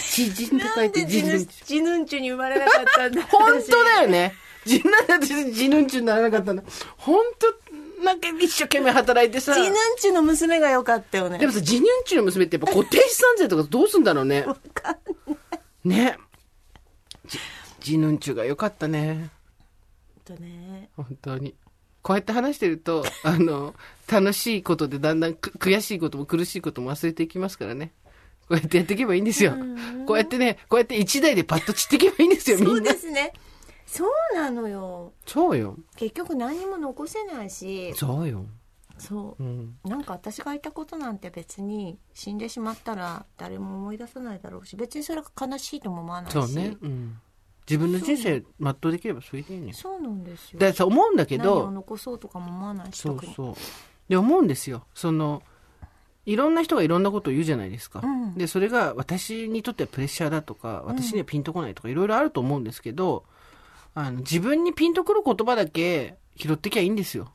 知人と書いて地ヌンチュ。地ヌンチュに生まれなかったんだ本当だよね。地なんで私地ヌンチュにならなかったの。本当なんか一生懸命働いてさ。地ヌンチュの娘が良かったよねでもさ、地ヌンチュの娘ってやっぱ固定資産税とかどうすんだろうね。わかんね。じ地ヌンチュが良かったね。とね本当に。こうやって話してると、あの、楽しいことでだんだんく悔しいことも苦しいことも忘れていきますからね。こうやってやっていけばいいんですよ。こうやってね、こうやって一台でパッと散っていけばいいんですよ、みそうんなで。すねそうなのよそうよ。結局何も残せないしそうよ。そううん。なんか私がいたことなんて別に死んでしまったら誰も思い出さないだろうし別にそれが悲しいとも思わないしそうね。うん。自分の人生全うできればそれでいいね。そうなんですよだからさ、思うんだけ何をど、残そうとかも思わないしそうそう。で、思うんですよ。その、いろんな人がいろんなことを言うじゃないですか。うんで、それが私にとってはプレッシャーだとか、私にはピンとこないとか、いろいろあると思うんですけど、あの、自分にピンとくる言葉だけ拾ってきゃいいんですよ。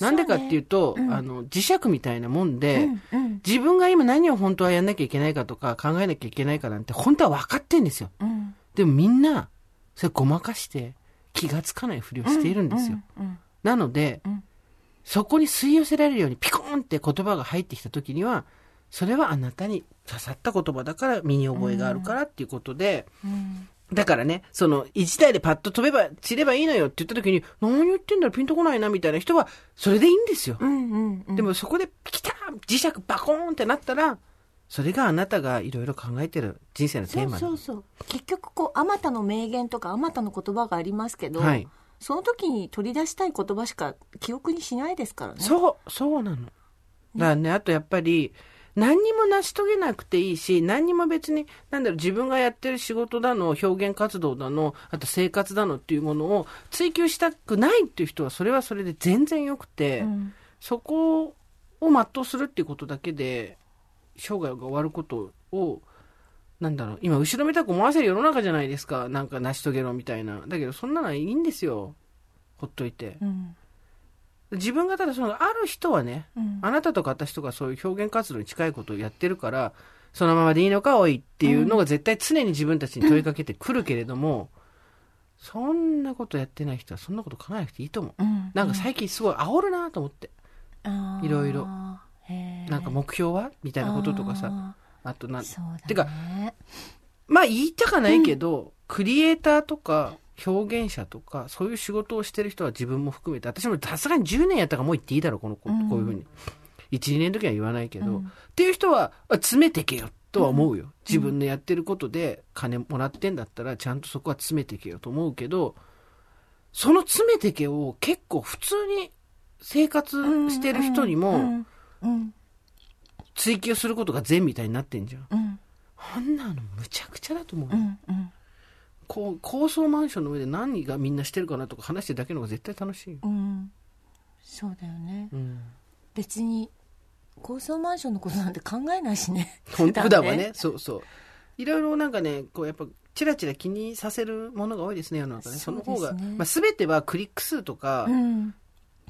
なんでかっていうと、うん。あの、磁石みたいなもんで、うんうん。自分が今何を本当はやんなきゃいけないかとか考えなきゃいけないかなんて本当は分かってんですよ。うん。でもみんな、それごまかして気がつかないふりをしているんですよ。うんうんなので、うん。そこに吸い寄せられるようにピコーンって言葉が入ってきた時には、それはあなたに刺さった言葉だから身に覚えがあるからっていうことで、うんだからね、その、一台でパッと飛べば、散ればいいのよって言った時に、何言ってんだろ、ピンとこないな、みたいな人は、それでいいんですよ。うんうんうん。でもそこでピキターン磁石バコーンってなったら、それがあなたがいろいろ考えてる人生のテーマそうそう。結局こうあまたの名言とかあまたの言葉がありますけど、はい。その時に取り出したい言葉しか記憶にしないですからね。そう、そうなの。だからね、あとやっぱり、何にも成し遂げなくていいし、何にも別に、なんだろう、自分がやってる仕事だの、表現活動だの、あと生活だのっていうものを追求したくないっていう人は、それはそれで全然良くて、うんそこを全うするっていうことだけで、生涯が終わることを、なんだろう、今、後ろめたく思わせる世の中じゃないですか。なんか成し遂げろみたいな。だけど、そんなのはいいんですよ。ほっといて。うん自分がただその、ある人はね、うん。あなたとか私とかそういう表現活動に近いことをやってるから、そのままでいいのか、おいっていうのが絶対常に自分たちに問いかけてくるけれども、そんなことやってない人はそんなこと考えなくていいと思う。うん。なんか最近すごい煽るなと思って。いろいろ。なんか目標はみたいなこととかさ。ああとなんね。てかまあ言いたかないけど、クリエイターとか表現者とか、そういう仕事をしてる人は自分も含めて、私もさすがに10年やったからもう言っていいだろう、この子、うん。こういうふうに。1、2年の時は言わないけど、うん。っていう人は、あ詰めてけよとは思うよ。自分のやってることで金もらってんだったら、ちゃんとそこは詰めてけよと思うけど、その詰めてけを結構普通に生活してる人にも追求することが善みたいになってんじゃん。うん。あんなのむちゃくちゃだと思うよ。うん。うんこう高層マンションの上で何がみんなしてるかなとか話してるだけの方が絶対楽しいよ。うん。そうだよね。うん。別に高層マンションのことなんて考えないしね。[LAUGHS] 普段はね、そうそう。いろいろなんかね、こうやっぱ、チラチラ気にさせるものが多いですね、世の中ね。その方が、まあ全てはクリック数とか、うん。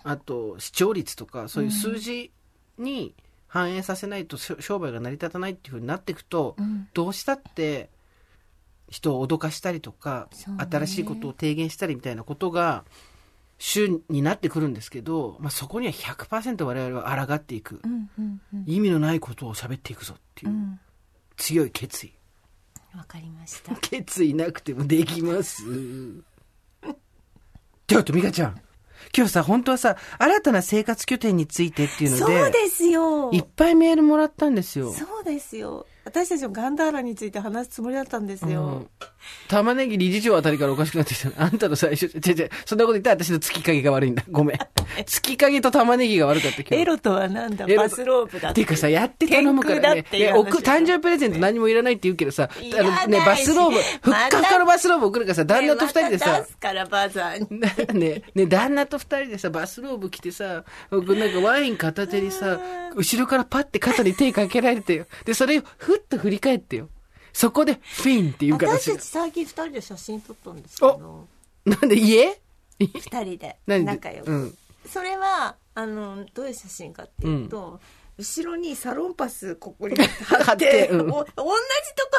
あと視聴率とか、そういう数字に反映させないと商売が成り立たないっていうふうになっていくと、うん。どうしたって人を脅かしたりとか、ね。新しいことを提言したりみたいなことが主になってくるんですけど、まあ、そこには100%我々は抗っていく、うんうんうん。意味のないことを喋っていくぞっていう。うん。強い決意。わかりました。[LAUGHS] 決意なくてもできます。[LAUGHS] ちょっと美香ちゃん。今日さ本当はさ新たな生活拠点についてっていうのでそうですよ。いっぱいメールもらったんですよ。そうですよ私たちもガンダーラについて話すつもりだったんですよ、うん。玉ねぎ理事長あたりからおかしくなってきた。[LAUGHS] あんたの最初、違う違う、そんなこと言ったら私の月影が悪いんだ。[LAUGHS] ごめん。月影と玉ねぎが悪かった今日。エロとはなんだ。バスロープだって。いうかさ、やって頼むからねいや送誕生日プレゼント何もいらないって言うけどさ、あのね、バスローブ、ふっまかふかのバスローブ送るからさ、旦那と二人でねまさた出、すからバザーに。[LAUGHS] ね、ね、旦那と二人でさ、バスローブ着てさ、僕なんかワイン片手にさ、後ろからパッて肩に手かけられてよ。で、それをふっと振り返ってよ。そこで、フィンって言うから私たち最近二人で写真撮ったんですけど。なんで家？二人で。仲良く、うん。それはあのどういう写真かっていうと、後ろにサロンパスここに貼貼っってて、うん。お同じとこ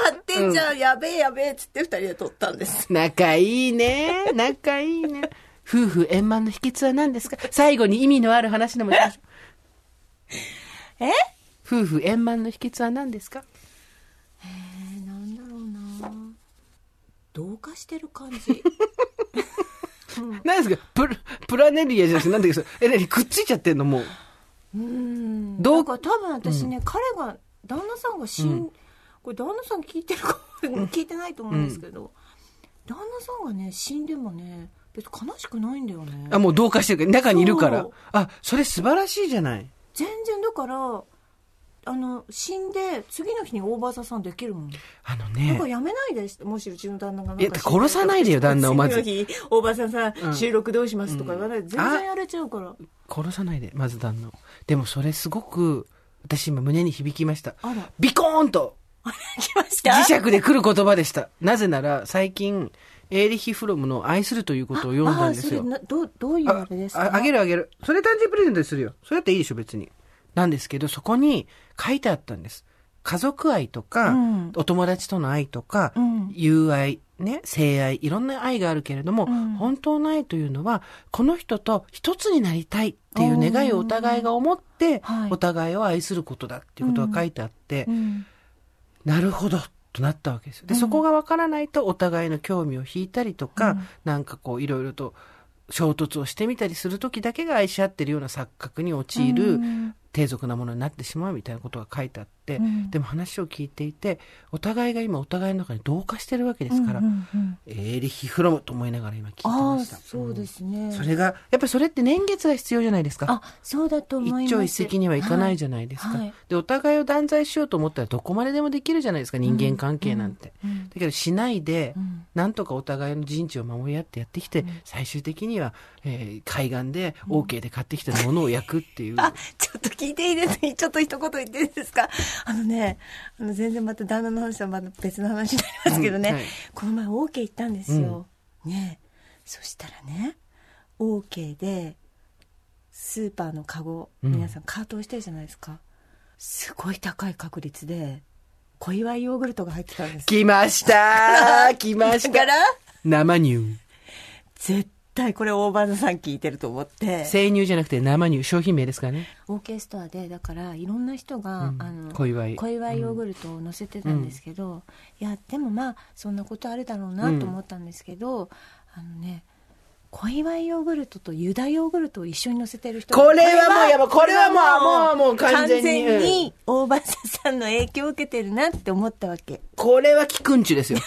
貼ってんじゃん、やべえやべえっつって二人で撮ったんです。仲いいね。仲いいね。夫婦円満の秘訣は何ですか？最後に意味のある話でもしましょ [LAUGHS] え？う。夫婦円満の秘訣は何ですか？えー、なんだろうな。同化してる感じ。何ですか？プラプラネリアじゃなくて何だけ？ど、え、何？くっついちゃってんのもう。うん。どう？だから多分私ね、彼が旦那さんが死ん、これ旦那さん聞いてるか聞いてないと思うんですけど、旦那さんがね死んでもね別に悲しくないんだよね。あ、もう同化してるから、中にいるから。あ、それ素晴らしいじゃない。全然だからあの死んで次の日に大場さんできるもん、あのだねやめないでもしうちの旦那がいや殺さないでよ旦那をまず次の日大場さんさ、うん収録どうしますとか言わないで全あ然やれちゃうから殺さないで、まず旦那を。でもそれすごく、私今胸に響きました。あらビコーンと来ました？磁石で来る言葉でした。なぜなら、最近、エーリヒ・フロムの愛するということを読んだんですよああそれ。などうどういうあれですか？ああげるあげる。それ誕生日プレゼントにするよ。それだっていいでしょ、別に。なんですけど、そこに書いてあったんです。家族愛とか、うん。お友達との愛とか、うん。友愛、ね、性愛、いろんな愛があるけれども、うん。本当の愛というのは、この人と一つになりたいっていう願いをお互いが思って、はい。お互いを愛することだっていうことが書いてあって、うん。なるほど、となったわけですよ。で、そこがわからないとお互いの興味を引いたりとか、うん。なんかこういろいろと衝突をしてみたりする時だけが愛し合ってるような錯覚に陥るうん低俗なものになってしまうみたいなことが書いてあって、うん。でも話を聞いていて、お互いが今お互いの中に同化してるわけですから、うんうんうん。エーリヒ・フロムと思いながら今聞いてました。そうですね、それが、やっぱりそれって年月が必要じゃないですか。あそうだと思います。一朝一夕にはいかないじゃないですか、はい。はいで、お互いを断罪しようと思ったらどこまででもできるじゃないですか、人間関係なんて。うんうんだけどしないで、うん。なんとかお互いの陣地を守り合ってやってきて、最終的には、えー海岸で OK で買ってきたものを焼くっていう。あ、ちょっと聞いていいですかちょっと一言言っていいですか？あのね、あの全然また旦那の話はまた別の話になりますけどね、うんはいこの前 OK 行ったんですよ。ねそしたらね、OK で、スーパーのカゴ、うん皆さんカートをしてるじゃないですか。すごい高い確率で、小祝ヨーグルトが入ってたんです。来ました来ました [LAUGHS] だから、生乳。絶対これ大場さん聞いてると思って。生乳じゃなくて生乳、商品名ですからね。OK ストアでだからいろんな人が、うん。あの小祝小祝ヨーグルトを載せてたんですけど、いやでもまあそんなことあるだろうなと思ったんですけど、あのね小祝ヨーグルトとユダヨーグルトを一緒に載せてる人これはもうやばいこれはもうもうもう完全に完全に大場さんの影響を受けてるなって思ったわけ。これはキクンチュですよ。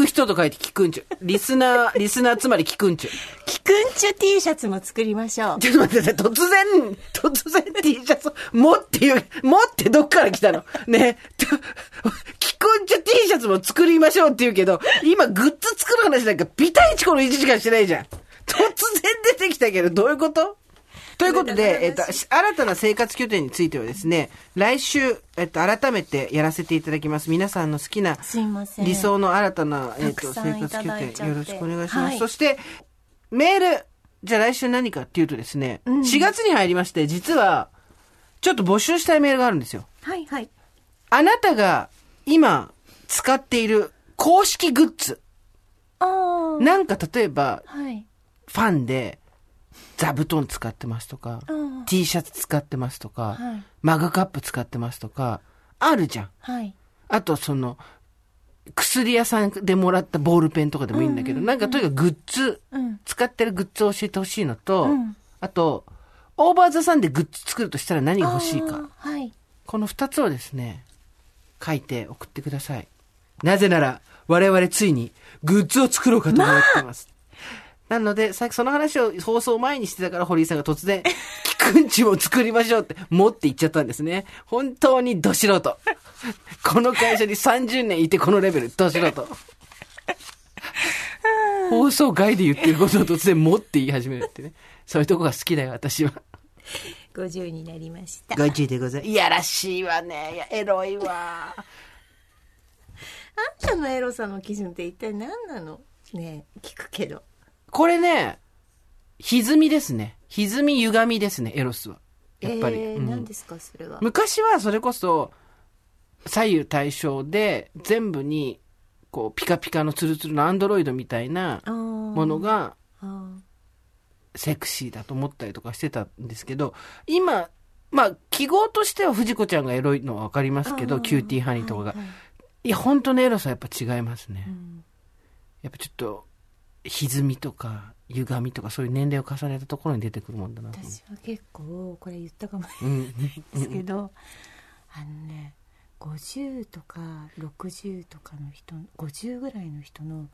聞く人と書いてキクンチュ。リスナー、[LAUGHS] リスナーつまりキクンチュ。キクンチュ T シャツも作りましょうちょっと待って。突然、突然 T シャツ、もっていう、もってどっから来たの？ね。とキクンチュ T シャツも作りましょうって言うけど、今グッズ作る話なんかビタイチコの1時間してないじゃん。突然出てきたけど、どういうこと？ということで、えっと、新たな生活拠点についてはですね、来週、えっと、改めてやらせていただきます。皆さんの好きな、すいません理想の新たな、えっと、生活拠点、よろしくお願いします。はいそして、メール、じゃあ来週何かっていうとですね、うん4月に入りまして、実は、ちょっと募集したいメールがあるんですよ。はいはいあなたが今使っている公式グッズ。ああなんか例えば、はいファンで、座布団使ってますとか、うん T シャツ使ってますとか、はいマグカップ使ってますとか、あるじゃん。はいあとその、薬屋さんでもらったボールペンとかでもいいんだけど、なんかとにかくグッズ、うん使ってるグッズを教えてほしいのと、うんあと、オーバーザさんでグッズ作るとしたら何が欲しいか。はいこの二つをですね、書いて送ってください。なぜなら、我々ついにグッズを作ろうかと思ってます。なので、さっきその話を放送前にしてたから、堀井さんが突然、キクンチも作りましょうって持って言っちゃったんですね。本当にど素人。この会社に30年いてこのレベル、ど素人。放送外で言ってることを突然持って言い始めるってね。そういうとこが好きだよ、私は。50になりましたご注意でございます。いやらしいわね。いや、エロいわ。[LAUGHS] あんたのエロさの基準って一体何なの？ねえ聞くけどこれね、歪みですね。歪み歪みですね、エロスは。やっぱり。えーうん何ですかそれは？昔はそれこそ、左右対称で、全部に、こう、ピカピカのツルツルのアンドロイドみたいなもものが、あセクシーだと思ったりとかしてたんですけど、今、まあ、記号としては藤子ちゃんがエロいのはわかりますけど、キューティーハニーとかが。はいはいいや、本当のエロさはやっぱ違いますね。うんやっぱちょっと、歪みとか、歪みとか、そういう年齢を重ねたところに出てくるもんだな。私は結構これ言ったかもうん。ですけどあのね50とか60とかの人50ぐらいの人の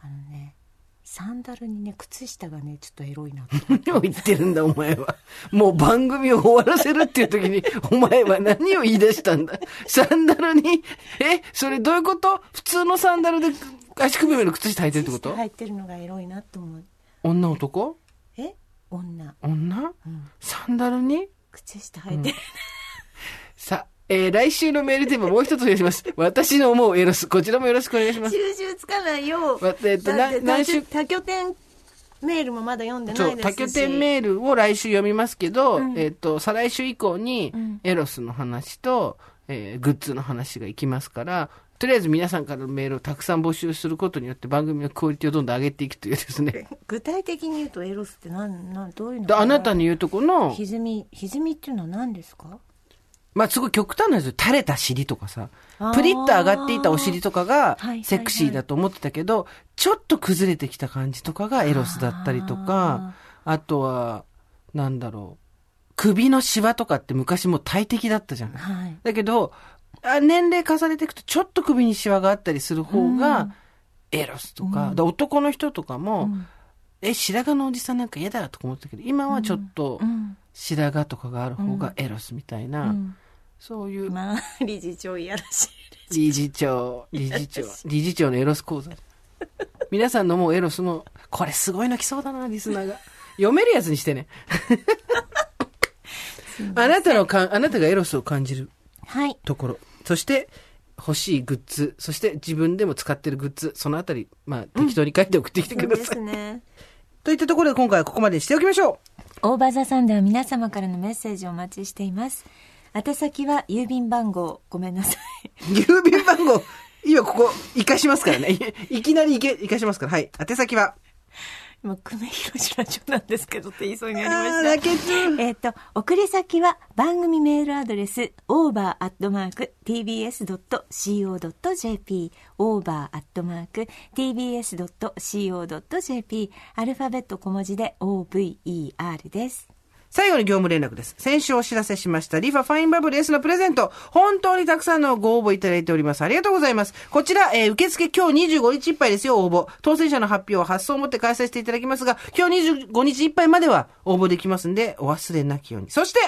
あのねサンダルにね靴下がねちょっとエロいなと何を言ってるんだ、お前は。もう番組を終わらせるっていう時に、[LAUGHS] お前は何を言い出したんだ。サンダルに、え、それどういうこと？普通のサンダルで足首までの靴下履いてるってこと？入ってるのがエロいなと思う。女男？え？女、女？うん、サンダルに？靴下履いてる、さ、えー、来週のメールテーマもう一つお願いします。[LAUGHS] 私の思うエロス。こちらもよろしくお願いします。収集つかないよ。まえっとな何週？多拠点メールもまだ読んでなそ、いうですし。多拠点メールを来週読みますけど、うん。えっ、と、再来週以降にうん、エロスの話と、えーグッズの話がいきますから、とりあえず皆さんからのメールをたくさん募集することによって番組のクオリティをどんどん上げていくというですね。具体的に言うとエロスって何、何、どういうの？であなたに。に言うとこの、歪み、歪みっていうのは何ですか？まあ、すごい極端なんですよ。垂れた尻とかさプリッと上がっていたお尻とかがはいはい、セクシーだと思ってたけど、ちょっと崩れてきた感じとかがエロスだったりとか、あとは、なんだろう、首のシワとかって昔もう大敵だったじゃん。はい。だけど、あ年齢重ねていくと、ちょっと首にシワがあったりする方うんが、エロスとか、で男の人とかも、うんえ、白髪のおじさんなんか嫌だとか思ったけど、今はちょっとうん。白髪とかがある方がエロスみたいな、うんそういうまあ、[LAUGHS] 理事長いやらしい。理事長、理事長、理事長のエロス講座。皆さんのもうエロスも、これすごいの来そうだな、リスナーが。読めるやつにしてね。[LAUGHS] あなたのかん、あなたがエロスを感じるはい。ところ。そして、欲しいグッズ。そして自分でも使ってるグッズ。そのあたり、まあ、適当に書いて送ってきてください。すね。といったところで今回はここまでにしておきましょオーバーザさんでは皆様からのメッセージをお待ちしています。宛先は郵便番号、ごめんなさい。う。[LAUGHS] 郵便番号、今ここ、活かしますからね。いいきなりいけ、活かしますから。はい。宛先は？今、久米宏ラジオなんですけどって言いそうになりました。えっ、と、送り先は番組メールアドレス over.tbs.co.jp over.tbs.co.jp アルファベット小文字で over です。最後に業務連絡です。先週お知らせしました、リファファインバブル S のプレゼント、本当にたくさんのご応募いただいております。ありがとうございます。こちら、えー受付今日25日いっぱいですよ、応募。当選者の発表は発送をもって開催していただきますが、今日25日いっぱいまでは応募できますんで、お忘れなきように。そして、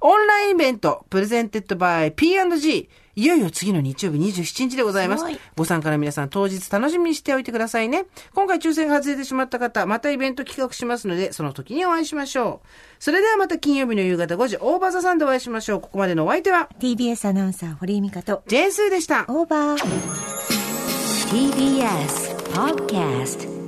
オンラインイベント、プレゼンテッドバイ P&G。いよいよ次の日曜日27日でございますすご参加の皆さん当日楽しみにしておいてくださいね。今回抽選が外れてしまった方、またイベント企画しますので、その時にお会いしましょう。それではまた金曜日の夕方5時、オーバーザさんでお会いしましょう。ここまでのお相手は、TBS アナウンサー堀井美香とジェーンスーでした。オーバー TBS Podcast